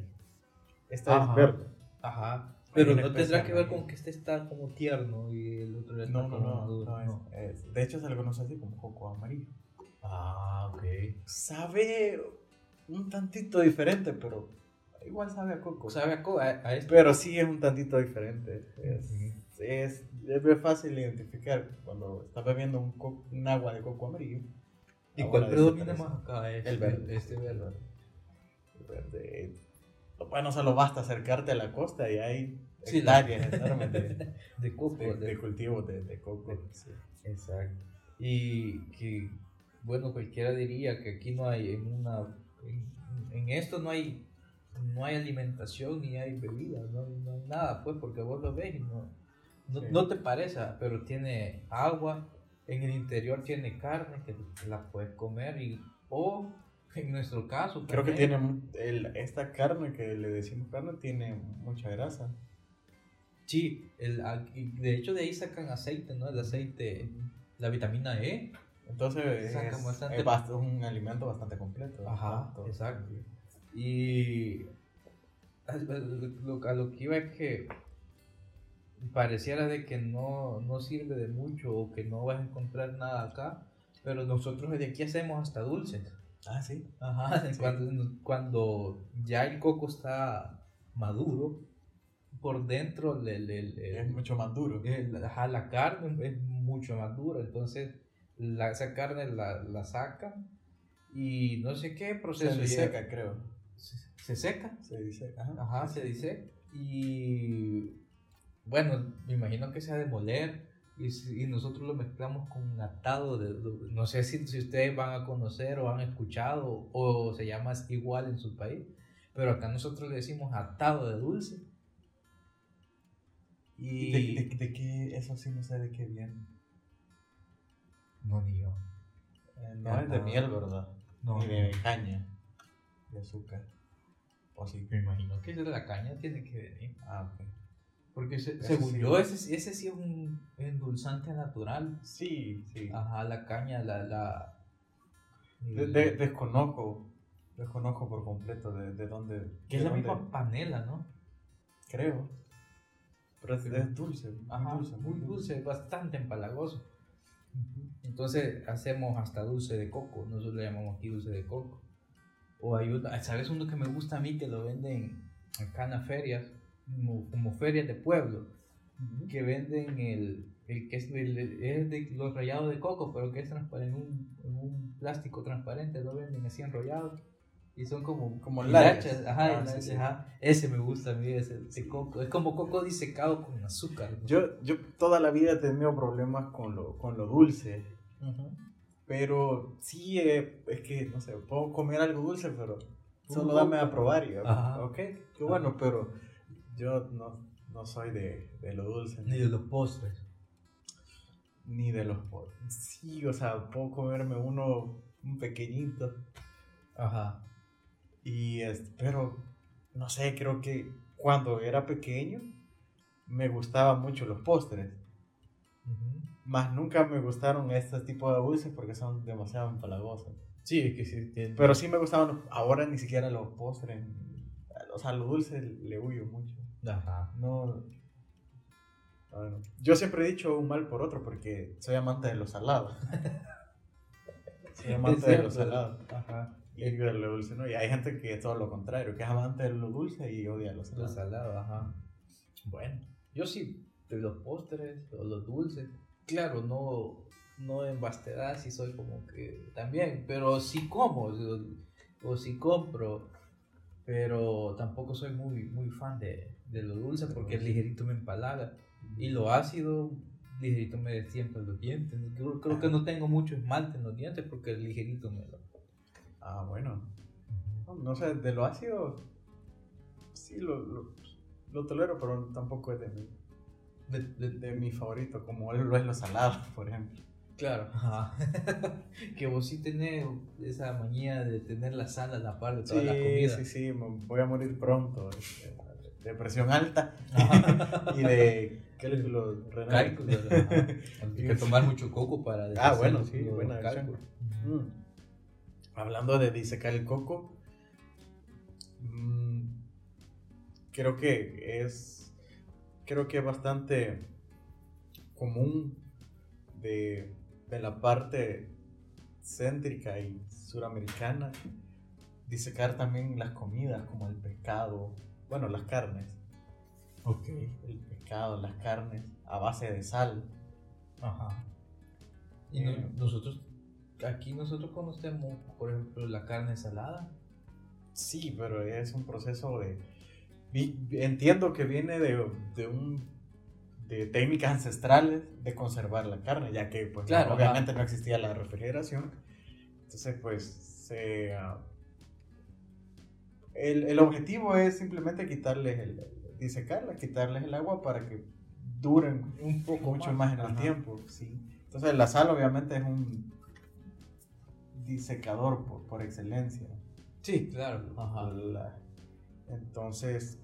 Esta es verde. Ajá. Pero no tendrá que ver con que este está como tierno y el otro está no, como no, maduro. No, de hecho se le conoce así como coco amarillo. Ah, ok. Sabe un tantito diferente, pero igual sabe a coco. Sabe a coco, Pero sí es un tantito diferente. Es, es, es, fácil identificar cuando estás bebiendo un, un agua de coco amarillo. ¿Y cuál predomina más acá? el verde. Este verde. El verde. Bueno, solo basta acercarte a la costa y hay sí, hectáreas enormes de, de coco. De, de cultivos de, de coco. Sí. Exacto. Y que, bueno, cualquiera diría que aquí no hay en una en, esto no hay, no hay alimentación ni hay bebida, no, hay nada, pues, porque vos lo ves y no, no, te parece, pero tiene agua, en el interior tiene carne que la puedes comer y, o en nuestro caso. Creo que tiene esta carne que le decimos carne tiene mucha grasa. Sí, el, de hecho de ahí sacan aceite, ¿no? El aceite, la vitamina E entonces es, un alimento bastante completo. Ajá, exacto. Y a lo, que iba es que pareciera de que no, no sirve de mucho o que no vas a encontrar nada acá, pero nosotros de aquí hacemos hasta dulces. Ah, sí. Ajá, Cuando, cuando ya el coco está maduro, por dentro es mucho más duro. ajá, la carne es mucho más dura, entonces la, esa carne la, la sacan y no sé qué proceso. Se seca, creo. ¿Se, seca? Se dice, ajá. se dice. Y bueno, me imagino que sea de moler y, y nosotros lo mezclamos con un atado de, no sé si, si, ustedes van a conocer o han escuchado o se llama igual en su país, pero acá nosotros le decimos atado de dulce. Y... ¿De, de, de qué? Eso sí no sé de qué viene. No, ni yo. Eh, no es de miel, ¿verdad? No, Ni de caña. De azúcar. O sí. Me imagino que es de la caña tiene que venir. Ah, ok. Porque se- según sí. yo, ese, ese sí es un endulzante natural. Sí, sí. Ajá, la caña, la... la De- de- desconozco. Desconozco por completo de, de dónde. que es la dónde- misma panela, ¿no? Creo. Pero es, es dulce. Ajá, dulce. muy dulce, bastante empalagoso. Entonces hacemos hasta dulce de coco, nosotros le llamamos aquí dulce de coco. O hay una, ¿sabes uno que me gusta a mí que lo venden acá en las ferias? Como, como ferias de pueblo, Ujú. que venden el, el que es, el- es de los rallados de coco, pero que es transparente, en un, un plástico transparente, lo venden así enrollados. Y son como, Como largas. Ajá, Ah, sí, sí. ajá. Ese me gusta a mí, ese de Sí. coco. Es como coco disecado con azúcar. ¿no? Yo, yo toda la vida he tenido problemas con lo, con lo dulce. Pero sí, eh, es que, no sé, puedo comer algo dulce, pero solo dame a probar y, Ajá. ok, qué bueno, pero yo no, no soy de, de lo dulce. Ni de los postres. ni de los po- Sí, o sea, puedo comerme uno, un pequeñito, Ajá. y este, pero, no sé, creo que cuando era pequeño me gustaban mucho los postres. Más nunca me gustaron este tipo de dulces porque son demasiado empalagosos. Sí, es que sí tiene. Pero sí me gustaban, los- ahora ni siquiera los postres. O sea, lo dulce le huyo mucho. Ajá. No. bueno, yo siempre he dicho un mal por otro porque soy amante de los salados. soy amante de los salados. Ajá. Y de lo dulce, ¿no? Y hay gente que es todo lo contrario, que es amante de lo dulce y odia los Los salados. salados, ajá. Bueno, yo sí, de los postres o los dulces. Claro, no, no en vastedad, sí soy como que también, pero sí como o, o sí compro. Pero tampoco soy muy, muy fan de, de lo dulce porque el ligerito me empalaga. Y lo ácido, ligerito me destiempa los dientes. Creo, creo que no tengo mucho esmalte en los dientes porque el ligerito me lo. Ah, bueno. No, no sé, de lo ácido, sí lo, lo, lo tolero, pero tampoco es de mi, De, de- de mi favorito, como lo es lo salado, por ejemplo. Claro. que vos sí tenés esa manía de tener la sal a la par de toda la comida. sí, sí, voy a morir pronto. este, De presión alta Ajá. y de cálculo renal. Cálculo. Hay que tomar mucho coco para Ah, bueno, los- sí, los buena cálculos. Mm. Hablando de disecar el coco, mm, creo que es creo que es bastante común de, de la parte céntrica y suramericana disecar también las comidas como el pescado, bueno, las carnes, Ok. el pescado, las carnes a base de sal. Ajá. Y no- Eh. nosotros, aquí nosotros conocemos, por ejemplo, la carne salada. Sí, pero es un proceso de... vi- Entiendo que viene de, de un de técnicas ancestrales de conservar la carne, ya que pues Claro, no- obviamente ajá. no existía la refrigeración. Entonces pues se... ah, el, el objetivo es simplemente quitarles el... disecarlas, quitarles el agua para que duren Un poco mucho más en el Ajá. tiempo, sí. Entonces la sal obviamente es un disecador por, por excelencia. Sí, claro. Ajá. La- entonces,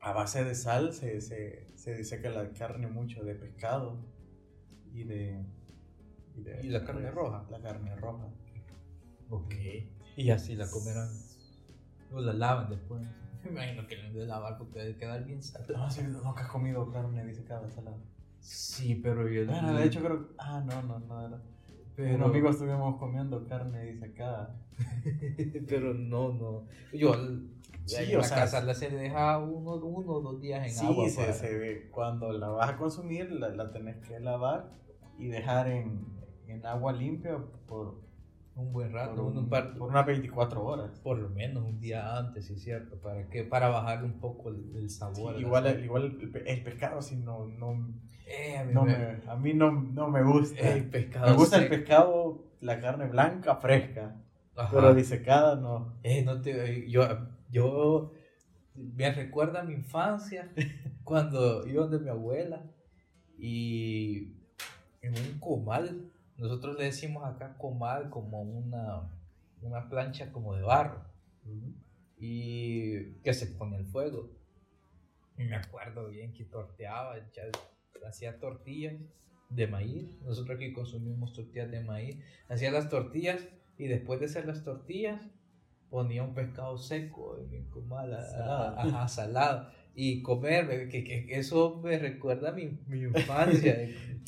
a base de sal se, se, se dice que la carne mucho de pescado y de... de- ¿Y la carne roja? La carne roja. Ok. Y así la comerán. O la lavan después. Me imagino que la han de lavar porque debe quedar bien salada. No, sí, nunca has comido carne disecada salada. Sí, pero yo. Bueno, de hecho creo... Ah, no, no, no era. pero, Un amigo estuvimos comiendo carne disecada. pero no, no. Yo Sí, o sea, casa la se deja uno, uno dos días en Sí, agua. se, para- se ve. Cuando la vas a consumir, la, la tenés que lavar y dejar en, en agua limpia por, Un buen rato, por, un, un- par- por unas 24 horas. por lo menos un día antes, sí es cierto. ¿Para qué? Para bajarle un poco el, el Sí, sabor. la igual, sal. igual el, el pescado, sí, no, no, Eh, a mí no me- me- a mí no, no me gusta. el pescado. me gusta el seco. pescado, la carne blanca, fresca, Ajá. pero disecada no. Eh, no te, yo, yo me recuerda a mi infancia cuando iba donde mi abuela y en un comal nosotros le decimos acá comal como una, una plancha como de barro y que se pone el fuego. Y me acuerdo bien que torteaba, hacía tortillas de maíz. Nosotros aquí consumimos tortillas de maíz. Hacía las tortillas y después de hacer las tortillas ponía un pescado seco en comal, salado. salado. Y comer, que, que, eso me recuerda a mi, mi infancia,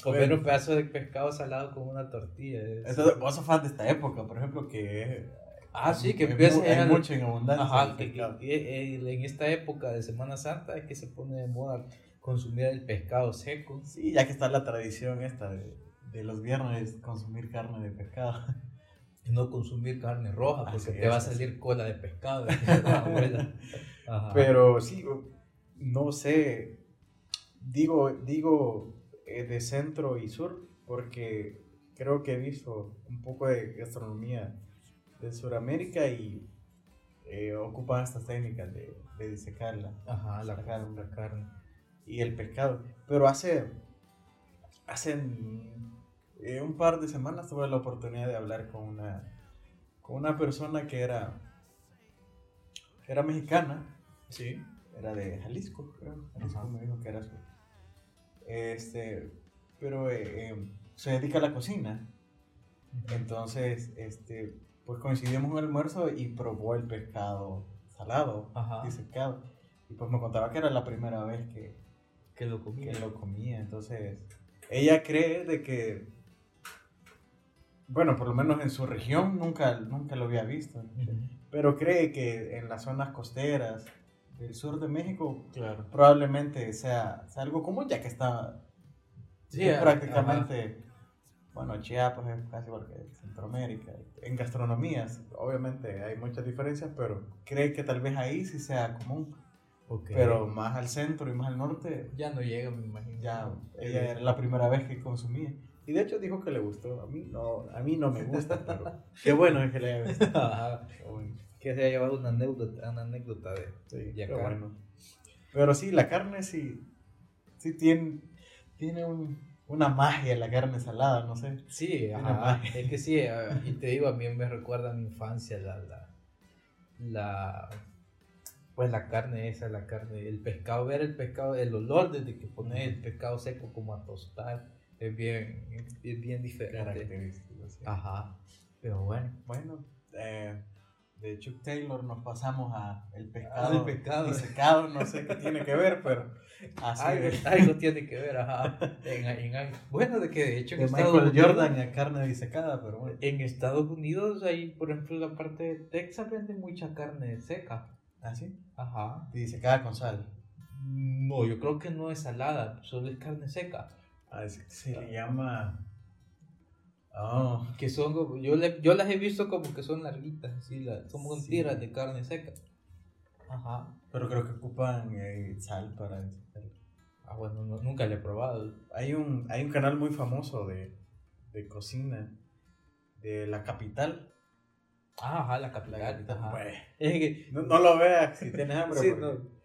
comer un pedazo de pescado salado con una tortilla. Eso, vos sos fan de esta época, por ejemplo, que Ah, sí, que empieza hay mucho en abundancia. Ajá, que, en esta época de Semana Santa es que se pone de moda consumir el pescado seco. Sí, ya que está la tradición esta de, de los viernes consumir carne de pescado. No consumir carne roja porque te va a salir cola de pescado. Pero sí, no sé, digo, digo eh, de centro y sur porque creo que he visto un poco de gastronomía de Sudamérica y eh, ocupan estas técnicas de, de disecarla. Ajá, la carne, la carne. Y el pescado. Pero hace, hace eh, un par de semanas tuve la oportunidad de hablar con una, con una persona que era, era mexicana. Sí. Era de Jalisco, creo. Jalisco me dijo que era su. Este, pero eh, se dedica a la cocina. Entonces, este, pues coincidimos en el almuerzo y probó el pescado salado, y secado. Y pues me contaba que era la primera vez que, que, lo, comía. que lo comía. Entonces, ella cree de que, bueno, por lo menos en su región nunca, nunca lo había visto, pero cree que en las zonas costeras del sur de México claro. probablemente sea, algo común, ya que está sí, prácticamente bueno, Chiapas es casi igual que Centroamérica. En gastronomías, obviamente hay muchas diferencias, pero cree que tal vez ahí sí sea común. Pero más al centro y más al norte. Ya no llega, me imagino. Ya, ella era la primera vez que consumía. Y de hecho dijo que le gustó. A mí no, a mí no me gusta, pero qué bueno que le haya gustado. Que se haya llevado una anécdota, una anécdota de, sí, qué bueno. Pero sí, la carne sí, sí tiene, tiene un, una magia la carne salada, no sé. Sí, es que sí, y te digo, a mí me recuerda a mi infancia la, la, pues la carne esa, la carne, el pescado, ver el pescado, el olor desde que pones el pescado seco como a tostar, es bien, es bien diferente. Ajá, pero bueno. Bueno, eh, de Chuck Taylor nos pasamos a el pescado, ah, pescado. disecado, no sé qué tiene que ver, pero así algo, algo tiene que ver, ajá. bueno, de que de hecho en Estados Unidos, Jordan a carne disecada, pero bueno. En Estados Unidos hay, por ejemplo, la parte de Texas venden mucha carne seca. ¿Ah, sí? Ajá. Disecada con sal. No, yo creo que no es salada, solo es carne seca. Ah, se le llama Oh. Que son, yo, yo las he visto como que son larguitas, así, la, son tiras de carne seca. Ajá. Pero creo que ocupan eh, sal para eso. Ah, bueno, nunca le he probado. Hay un, hay un canal muy famoso de, de cocina de la capital. Ah, ajá, la capital. no, lo veas si tienes hambre. Sí, no.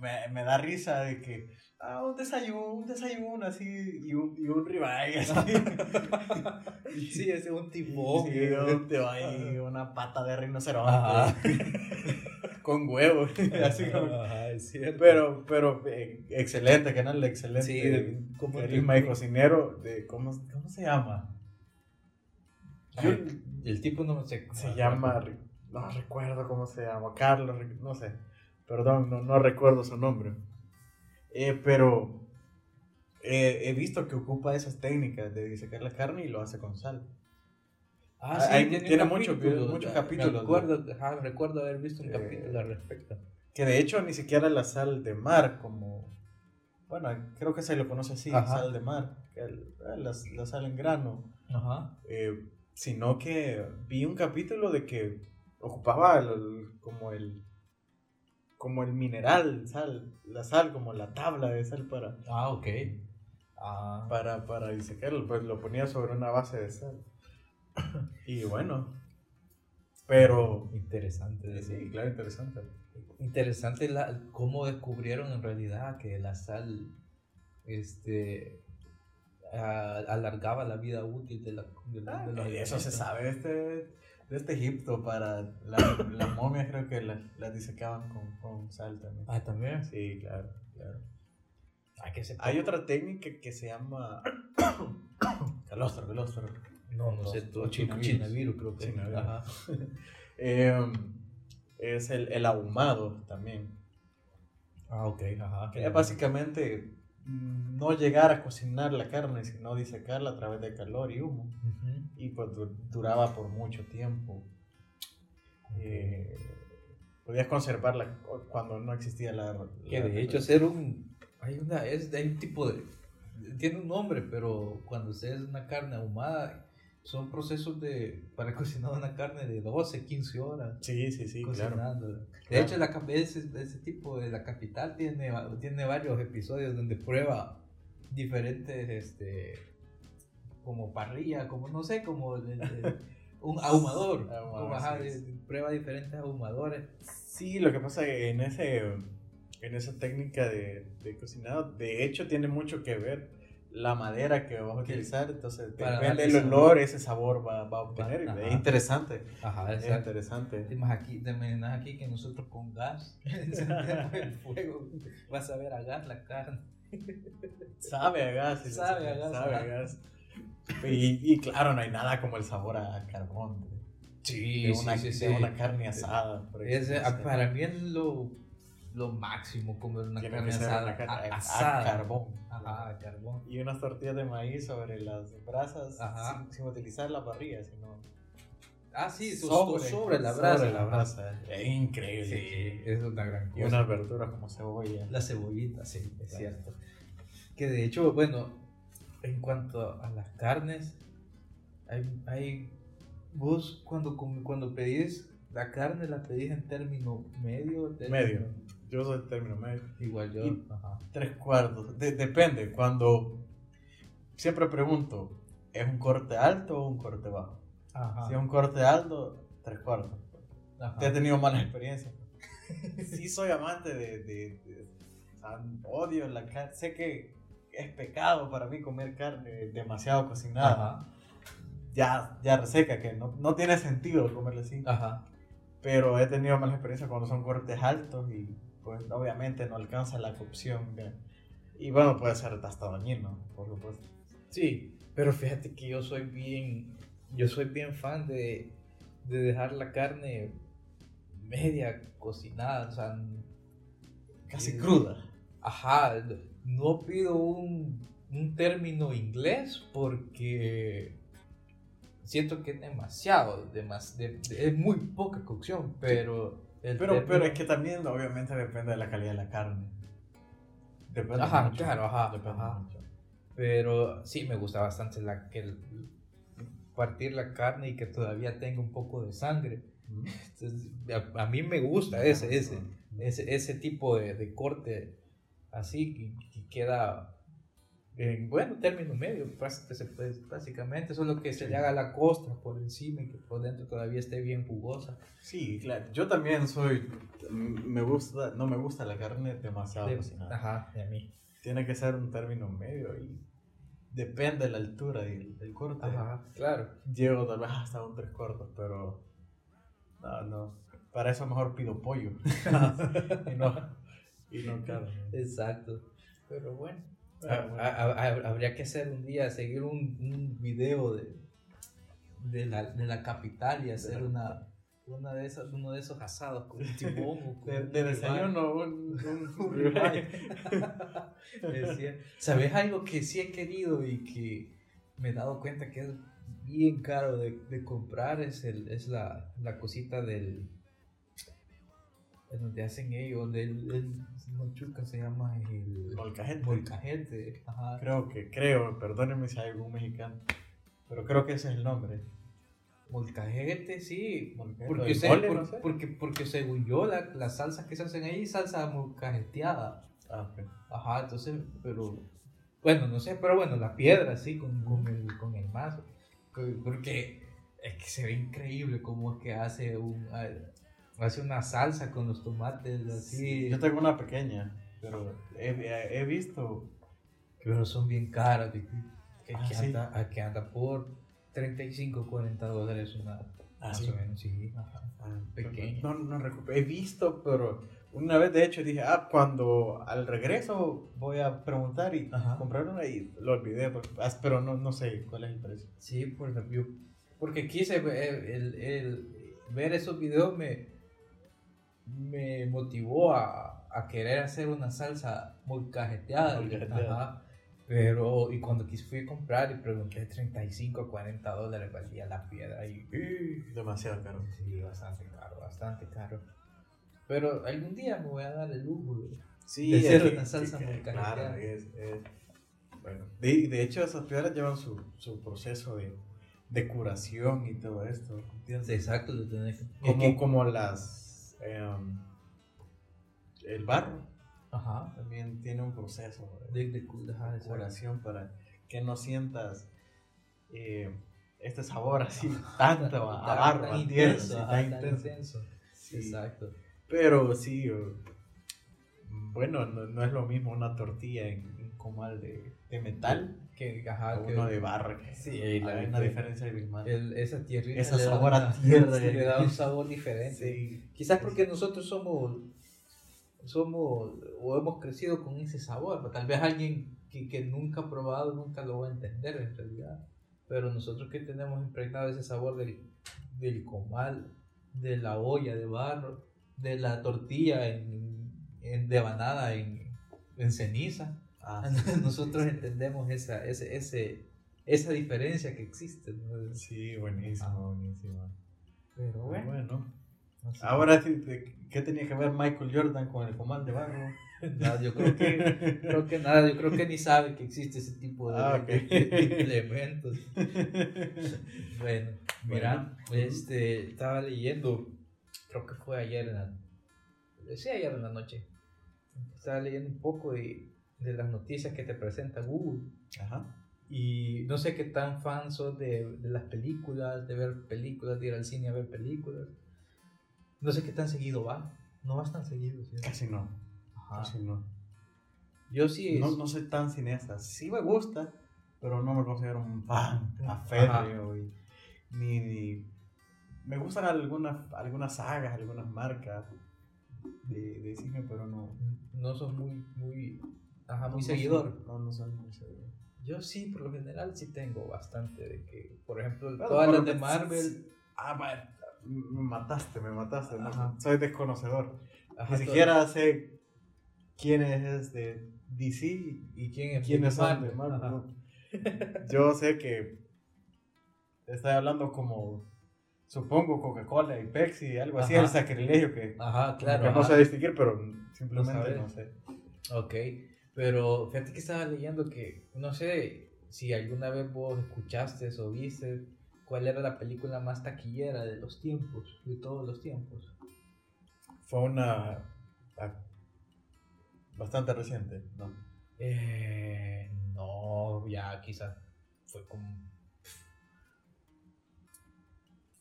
Me, me da risa de que ah, un desayuno, un desayuno así y un, y un ribeye así. sí, es un tipo. Sí, un una pata de rinoceronte. con huevos. así como, es cierto. Pero, pero eh, excelente, canal excelente. Sí, como carisma y cocinero. De, ¿cómo, ¿Cómo se llama? Yo, el tipo no sé. Se llama, no recuerdo cómo se llama, Carlos, no sé. Perdón, no, no recuerdo su nombre. Eh, pero eh, he visto que ocupa esas técnicas de disecar la carne y lo hace con sal. Ah, sí, tiene, muchos capítulos. Recuerdo, recuerdo haber visto un capítulo al respecto. Que de hecho ni siquiera la sal de mar, como. Bueno, creo que se lo conoce así, sal de mar, que la, la, sal en grano. Ajá. Eh, sino que vi un capítulo de que ocupaba como el como el mineral, sal, la sal, como la tabla de sal para... Ah, ok. Ah. Para, para disecarlo, pues lo ponía sobre una base de sal. y bueno, pero... Interesante. Sí, claro, interesante. Interesante la, cómo descubrieron en realidad que la sal, este, alargaba la vida útil de, la, de, Ah, de los eso se sabe este, de este Egipto para la- las momias creo que las, las disecaban con, con sal también. Ah, también. Sí, claro, claro. Hay que Hay otra técnica que se llama calostro, calostro. No, no sé, los chinavirus, creo que. Chinavirus. Ajá. Eh, es el, el ahumado también. Ah, ok, ajá. Que es básicamente mm, no llegar a cocinar la carne, sino disecarla a través de calor y humo. Y pues du- duraba por mucho tiempo. Eh, podías conservarla cu- cuando no existía la... Que de hecho hacer un... Hay, una, es, hay un tipo de... Tiene un nombre, pero cuando se es una carne ahumada, son procesos de para cocinar una carne de 12, 15 horas. Sí, sí, sí, claro. cocinándola. De Claro. hecho, la, ese, ese tipo de la capital tiene, tiene varios episodios donde prueba diferentes, este, como parrilla, como no sé, como el- el- un ahumador. Ahumador, sí, prueba diferentes ahumadores. Sí, lo que pasa en, ese, en esa técnica de, de cocinado, de hecho tiene mucho que ver la madera que vas a utilizar, entonces depende del olor, ese sabor va, va a obtener. ajá. es interesante, Ajá, es interesante. Te imaginas aquí, imaginas aquí que nosotros con gas encendemos el fuego, vas a ver a gas la carne. Sabe a gas. sí, Sabe sí, a gas, Sabe a gas. Y, y claro, no hay nada como el sabor a carbón. Sí, de una, de una carne asada. Ese, ejemplo, a- sí. para mí es lo, lo máximo comer una Tiene carne asada. a- a- asada. a carbón. Ajá, a carbón. Y unas tortillas de maíz sobre las brasas Ajá. sin, sin utilizar la parrilla, sino Ah, sí, sobre, sobre la brasa. sobre la ajá. brasa. Es increíble. Sí, es una gran Y cosa. unas verduras como cebolla. La cebollita, sí, es Claro. cierto. Que de hecho, bueno, en cuanto a las carnes, hay, hay vos cuando, cuando pedís la carne, la pedís en término medio. término- Medio. Yo soy término medio. Igual yo. Ajá. Tres cuartos. De- depende. Cuando siempre pregunto, ¿es un corte alto o un corte bajo? Ajá. Si es un corte alto, tres cuartos. ajá. He tenido malas experiencias. sí soy amante de... odio la carne. Sé que es pecado para mí comer carne demasiado cocinada. Ajá. Ya, ya reseca, que no, no tiene sentido comerla así. Ajá. Pero he tenido malas experiencias cuando son cortes altos y pues obviamente no alcanza la cocción. ¿ve? Y bueno, puede ser hasta dañino, por supuesto. Sí, pero fíjate que yo soy bien, yo soy bien fan de, de dejar la carne media cocinada, o sea, Casi Sí. cruda. ajá, no pido un, un término inglés porque siento que es demasiado, demas- de- de- es muy poca cocción, pero el Pero, pero es que también obviamente depende de la calidad de la carne. Depende Ajá, mucho. claro, ajá, Depende ajá. mucho. Pero sí, me gusta bastante la, que el- partir la carne y que todavía tenga un poco de sangre. Entonces, a, a mí me gusta ese, ese, ese, ese tipo de, de corte así que, que queda en bueno término medio, básicamente, solo que se le haga la costra por encima y que por dentro todavía esté bien jugosa. Sí, claro. Yo también soy. Me gusta. No me gusta la carne demasiado cocinada. ajá, de a mí. Tiene que ser un término medio y. Depende de la altura del, del corte. Ajá, claro. Llego tal vez hasta un tres cuartos, pero. No, no. Para eso mejor pido pollo. y no. Y no carne. Exacto. Pero bueno. Bueno. ha- ha- habría que hacer un día, seguir un, un video de, de, la, de la capital y hacer una, una de esas, uno de esos asados con un timón o con De, de desayuno, un, un, Un ribeye. Decía, ¿Sabes algo que sí he querido y que me he dado cuenta que es bien caro de, de comprar? Es, el, es la, la cosita del... En donde hacen ellos, del, el, Machuca se llama el... Molcajete. Molcajete, ajá. Creo que, creo, perdónenme si hay algún mexicano, pero creo que ese es el nombre. Molcajete, sí. Molcajete. Porque, El se- mole, por- no sé. porque, porque según yo, la, las salsas que se hacen ahí, salsa molcajeteada. Ah. Ajá, entonces, pero. Bueno, no sé, pero bueno, la piedra, sí, con, con, el, con el mazo. Porque es que se ve increíble cómo es que hace, un, hace una salsa con los tomates así. Yo tengo una pequeña, pero he, he visto Pero son bien caras. que, que Ah, sí. anda, que anda por 35, 40 dólares una. Ah, más sí. o menos, sí. ajá. Ah, Pequeño. No, no recuerdo. He visto, pero una vez de hecho dije, ah, cuando al regreso voy a preguntar y Ajá. comprar una y lo olvidé, ah, pero no, no sé cuál es el precio. Sí, por ejemplo, yo- porque quise ver, el, el- ver esos videos me, me motivó a, a querer hacer una salsa muy cajeteada. Muy cajeteada. Pero, y cuando quise fui a comprar y pregunté 35 a 40 dólares valía la piedra y Demasiado caro. sí, bastante caro, bastante caro. Pero algún día me voy a dar el lujo de- Sí, hacer es una salsa que- muy Claro, es, es- bueno. De, de hecho, esas piedras llevan su, su proceso de, de curación y todo esto. ¿entiendes? Exacto, lo tenés que... Como, como las. Em, el barro Ajá. también tiene un proceso De, de, ajá, de curación para que no sientas eh, este sabor así tanto a, a barro, tan intenso, ajá, tan tan intenso. Sí. Exacto. Pero sí, o- bueno, no, no es lo mismo una tortilla en un comal de, de metal Que, ajá, que uno de barro. Sí, hay una diferencia. el- esa tierrita le da sabor a tierra. le da un sabor diferente. Sí. Quizás porque nosotros somos, somos o hemos crecido con ese sabor. pero Tal vez alguien que, que nunca ha probado nunca lo va a entender en realidad. Pero nosotros que tenemos impregnado ese sabor del, del comal, de la olla de barro, de la tortilla en, en devanada en, en ceniza. Ah, Nosotros entendemos esa, ese, ese, esa diferencia que existe. ¿no? sí, buenísimo, Ah. buenísimo. Pero bueno, Bueno, ahora sí, ¿de ¿qué tenía que ver Michael Jordan con el comal de barro? nada, yo creo que, creo que nada, yo creo que ni sabe que existe ese tipo de, Ah, ok. de- de elementos. Bueno, mira, Bueno. este, estaba leyendo, creo que fue ayer en la, sí, ayer en la noche, estaba leyendo un poco de, de las noticias que te presenta Google. Ajá. Y no sé qué tan fan sos de, de las películas, de ver películas, de ir al cine a ver películas. No sé qué tan seguido va. No vas tan seguido, ¿sí? Casi no, Ajá. casi no. Yo sí. No, no soy tan cineasta. Sí me gusta, pero no me considero un fan aférreo. y- Ni, ni- Me gustan algunas, algunas sagas, algunas marcas de, de cine, pero no. no sos muy, muy, ajá, no- muy no seguidor. soy- no, no soy muy seguidor. Yo sí, por lo general sí tengo bastante de que, por ejemplo, Bueno, todas las de Marvel. Ah, me mataste, me mataste. Ajá. soy desconocedor. ajá, Ni todo- siquiera sé quién es de DC ¿Y quién es quiénes son Marvel? de Marvel. ¿no? Yo sé que estoy hablando como, supongo, Coca-Cola y Pepsi, algo así, Ajá. el sacrilegio que, Ajá, claro. que no sé distinguir, pero simplemente No no, sé. Ok, pero fíjate que estaba leyendo que, no sé si alguna vez vos escuchaste o viste cuál era la película más taquillera de los tiempos, de todos los tiempos. Fue una bastante reciente, ¿no? Eh, no, ya quizás fue como...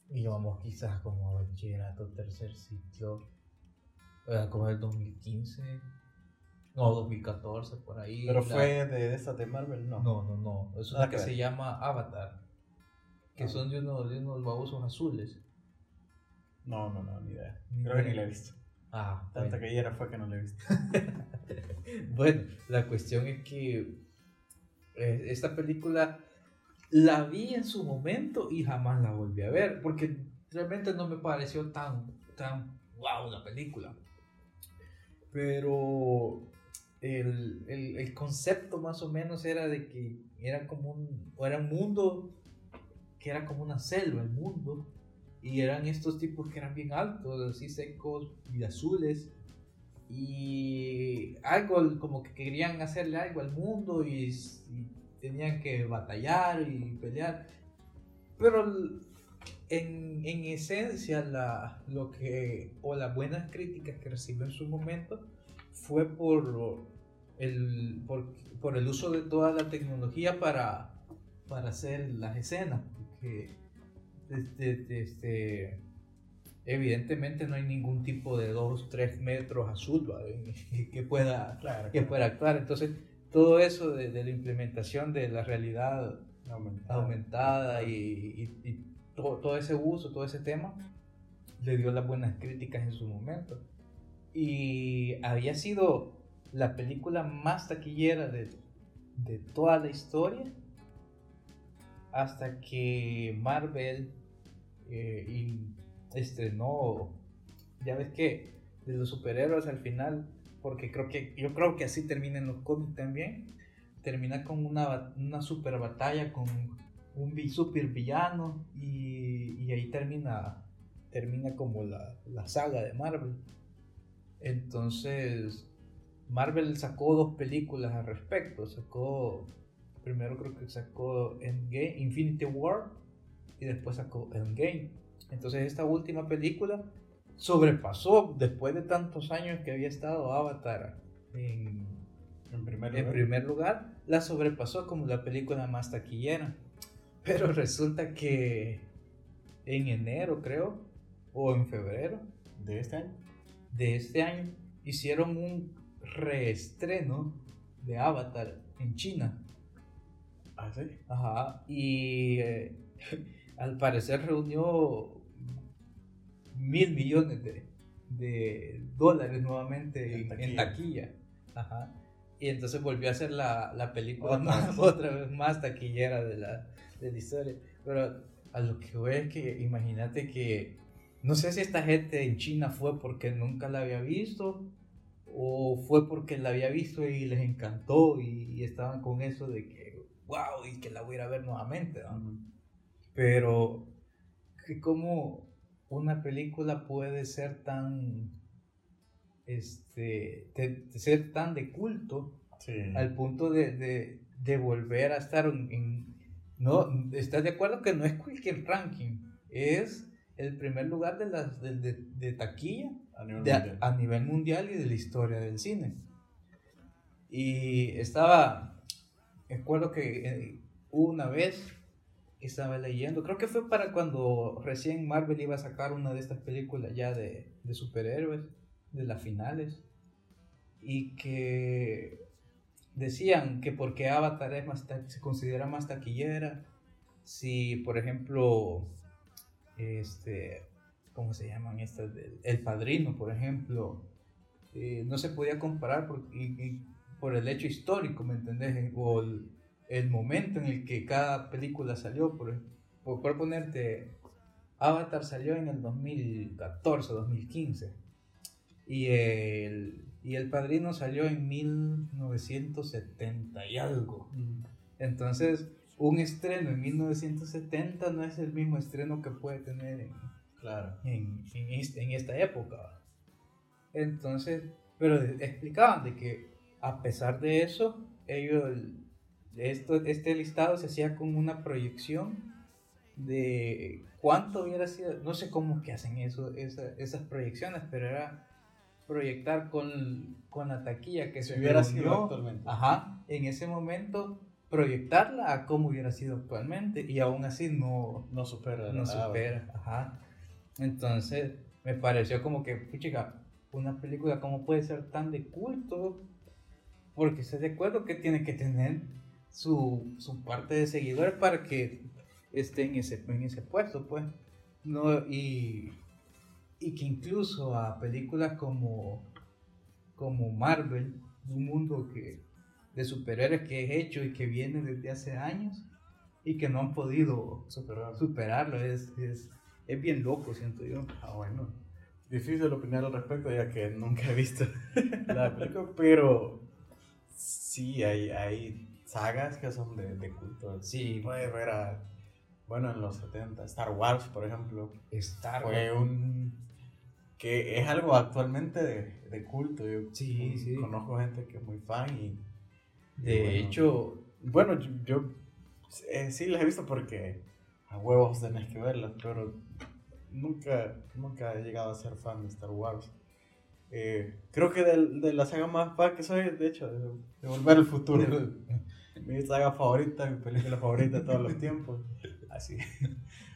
Íbamos quizás como bachillerato, tercer era como el 2015, no, 2014, por ahí. Pero la- fue de esas de Marvel, no. No, no, no. Es Nada una que se llama Avatar. Que Ah. son de unos, de unos babosos azules. No, no, no, ni idea. Creo que ni la he visto. Ah, Tanta bueno. que ayer fue que no la he visto. Bueno, la cuestión es que eh, esta película la vi en su momento y jamás la volví a ver. Porque realmente no me pareció tan, tan wow la película. Pero el, el, el concepto más o menos era de que era como un, era un mundo que era como una selva, el mundo. Y eran estos tipos que eran bien altos, así secos y azules. Y algo como que querían hacerle algo al mundo y, y tenían que batallar y pelear. Pero en, en esencia la, lo que, o las buenas críticas que recibió en su momento fue por el, por, por el uso de toda la tecnología para, para hacer las escenas. Porque este, este, evidentemente no hay ningún tipo de 2, 3 metros azul que pueda Claro. que pueda actuar. Entonces, todo eso de, la implementación de la realidad aumentada, y, y, todo, todo, ese uso, todo ese tema, le dio las buenas críticas en su momento. Y había sido la película más taquillera de, de toda la historia hasta que Marvel eh, estrenó, ya ves que de los superhéroes al final, porque creo que yo creo que así termina en los cómics también, termina con una, una super batalla con un super villano y, y ahí termina termina como la, la, saga de Marvel. Entonces, Marvel sacó dos películas al respecto. Sacó, primero creo que sacó Endgame, Infinity War y después sacó Endgame. Entonces, esta última película sobrepasó, después de tantos años que había estado Avatar en, en, primer, lugar. en primer lugar, la sobrepasó como la película más taquillera. Pero resulta que en enero, creo, o en febrero de este año, de este año hicieron un reestreno de Avatar en China. ¿Ah, sí? Ajá, y eh, al parecer reunió mil millones de, dólares nuevamente en, taquilla. Ajá. Y entonces volvió a ser la, la película otra vez más taquillera de la, de la historia. Pero a lo que voy es que imagínate que no sé si esta gente en China fue porque nunca la había visto o fue porque la había visto y les encantó y, estaban con eso de que, wow, y que la voy a ir a ver nuevamente. Pero, ¿cómo una película puede ser tan, este, ser tan de culto al punto de, de, volver a estar en, no, ¿estás de acuerdo que no es cualquier ranking? Es el primer lugar de, las, de, taquilla a nivel, mundial y de la historia del cine. Y estaba, recuerdo que eh, una vez estaba leyendo, creo que fue para cuando recién Marvel iba a sacar una de estas películas ya de, de superhéroes, de las finales, y que decían que porque Avatar es más se considera más taquillera, si por ejemplo este, ¿cómo se llaman estas? El Padrino, por ejemplo, eh, no se podía comparar por, por el hecho histórico, ¿me entendés? O el, momento en el que cada película salió, por, por, ponerte, Avatar salió en el 2014, 2015, y el, y el Padrino salió en 1970 y algo. Entonces, un estreno en 1970 no es el mismo estreno que puede tener en, claro. en, en, esta época. Entonces, pero explicaban de que a pesar de eso, ellos, esto, este listado se hacía con una proyección de cuánto hubiera sido, no sé cómo que hacen eso, esas proyecciones, pero era proyectar con, con la taquilla que se hubiera sido actualmente. Ajá, en ese momento proyectarla a cómo hubiera sido actualmente y aún así no, no supera. No supera, ajá. Entonces me pareció como que, chica, una película como puede ser tan de culto, porque se de acuerdo que tiene que tener su, su parte de seguidores para que esté en ese, en ese puesto, pues. No, y, y que incluso a películas como, como Marvel, un mundo que de superhéroes que he hecho y que viene desde hace años y que no han podido superarlo. Es, es, es bien loco, siento yo. Ah, bueno. Difícil opinar al respecto ya que nunca he visto la película, pero sí, hay, hay sagas que son de, de culto. Sí. Puedes ver a, bueno, en los 70, Star Wars, por ejemplo. Star Fue un que es algo actualmente de, de culto. Yo sí, sí. conozco gente que es muy fan y de hecho, bueno, yo, eh, sí las he visto porque a huevos tenés que verlas, pero nunca, nunca he llegado a ser fan de Star Wars. Eh, creo que de, de, la saga más fan que soy, de hecho, de, Volver al Futuro. mi saga favorita, mi película favorita de todos los tiempos. Así.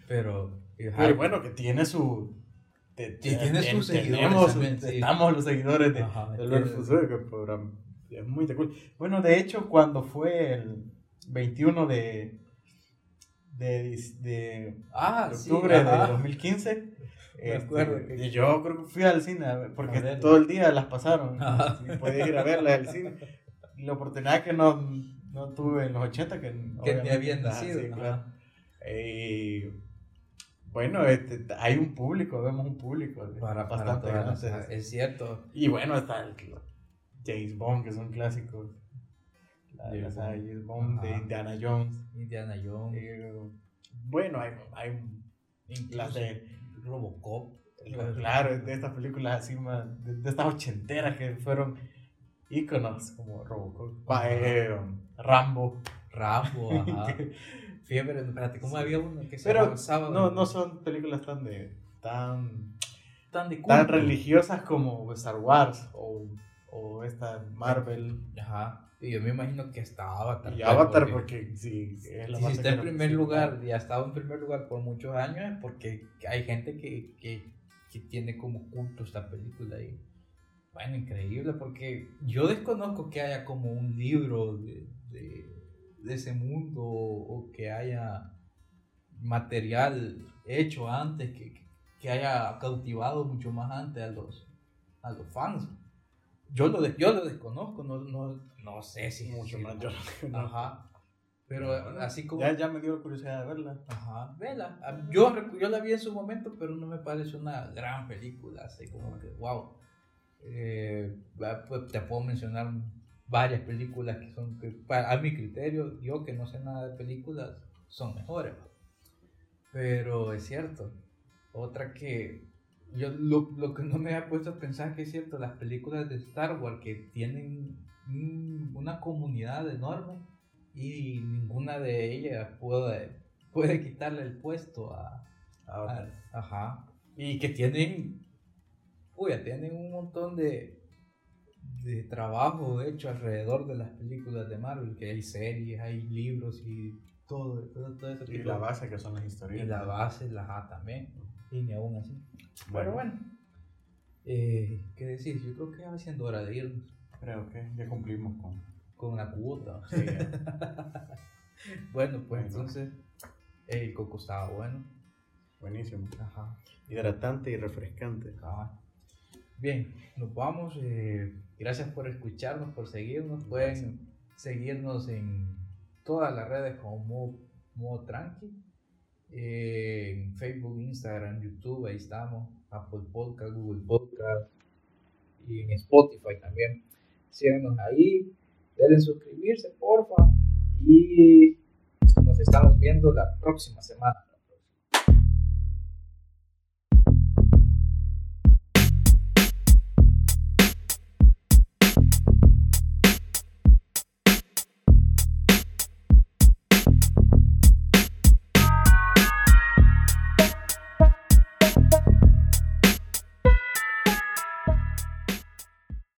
Pero, pero bueno, que tiene su. tiene sus seguidores. Estamos los seguidores de, Volver al Futuro, que es muy cool. Bueno, de hecho, cuando fue el 21 de, de, de, ah, octubre sí, de 2015, este, que... yo creo que fui al cine porque todo el día las pasaron. Y podía ir a verlas al cine. La oportunidad que no, no tuve en los 80, que, que te habían nacido. Sí, claro. Eh, bueno, este, hay un público, vemos un público para, bastante para Es cierto. Y bueno, está el James Bond, que son clásicos. La, James, la, Bond. James Bond de Indiana Jones. Indiana Jones. Eh, bueno, hay, hay las de Robocop. Claro, de estas películas así más, de, estas ochenteras que fueron íconos como Robocop, eh, Rambo. Rambo, ajá. Fiebre, espérate, ¿cómo había uno que se Pero No, no son películas tan de. tan. tan, de tan religiosas como Star Wars o, o esta Marvel. Ajá. Y yo me imagino que está Avatar. Y Avatar, porque, sí, es la Si está en primer lugar y ha estado en primer lugar por muchos años, porque hay gente que, que, que tiene como culto esta película. Y, bueno, increíble, porque yo desconozco que haya como un libro de, de de ese mundo o que haya material hecho antes que, que haya cautivado mucho más antes a los, a los fans. Yo lo, yo lo desconozco, no, no, no sé si mucho más yo lo Ajá. Pero así como... Ya, ya me dio curiosidad de verla. Ajá, vela. Yo, yo la vi en su momento, pero no me parece una gran película, así como que, wow. Eh, pues, te puedo mencionar varias películas que son, que, a mi criterio, yo que no sé nada de películas, son mejores. Pero es cierto. Otra que yo lo, lo, que no me ha puesto a pensar que es cierto, las películas de Star Wars que tienen una comunidad enorme y ninguna de ellas puede, puede quitarle el puesto a, a, ajá. Y que tienen, uy, tienen un montón de, de trabajo hecho alrededor de las películas de Marvel, que hay series, hay libros y todo, todo, todo eso. Y la base que son las historias. Y la base, la A también, y ni aún así. Pero bueno, eh, ¿qué decir? Yo creo que va siendo hora de irnos. Creo que ya cumplimos con, con una cuota. bueno, pues entonces el coco estaba bueno. Buenísimo. Ajá. Hidratante y refrescante. Bien, nos vamos. Eh, gracias por escucharnos, por seguirnos. Pueden seguirnos en todas las redes como Modo, Tranqui. En Facebook, Instagram, YouTube, ahí estamos. Apple Podcast, Google Podcast y en Spotify también. Síganos ahí, denle suscribirse, porfa. Y nos estamos viendo la próxima semana.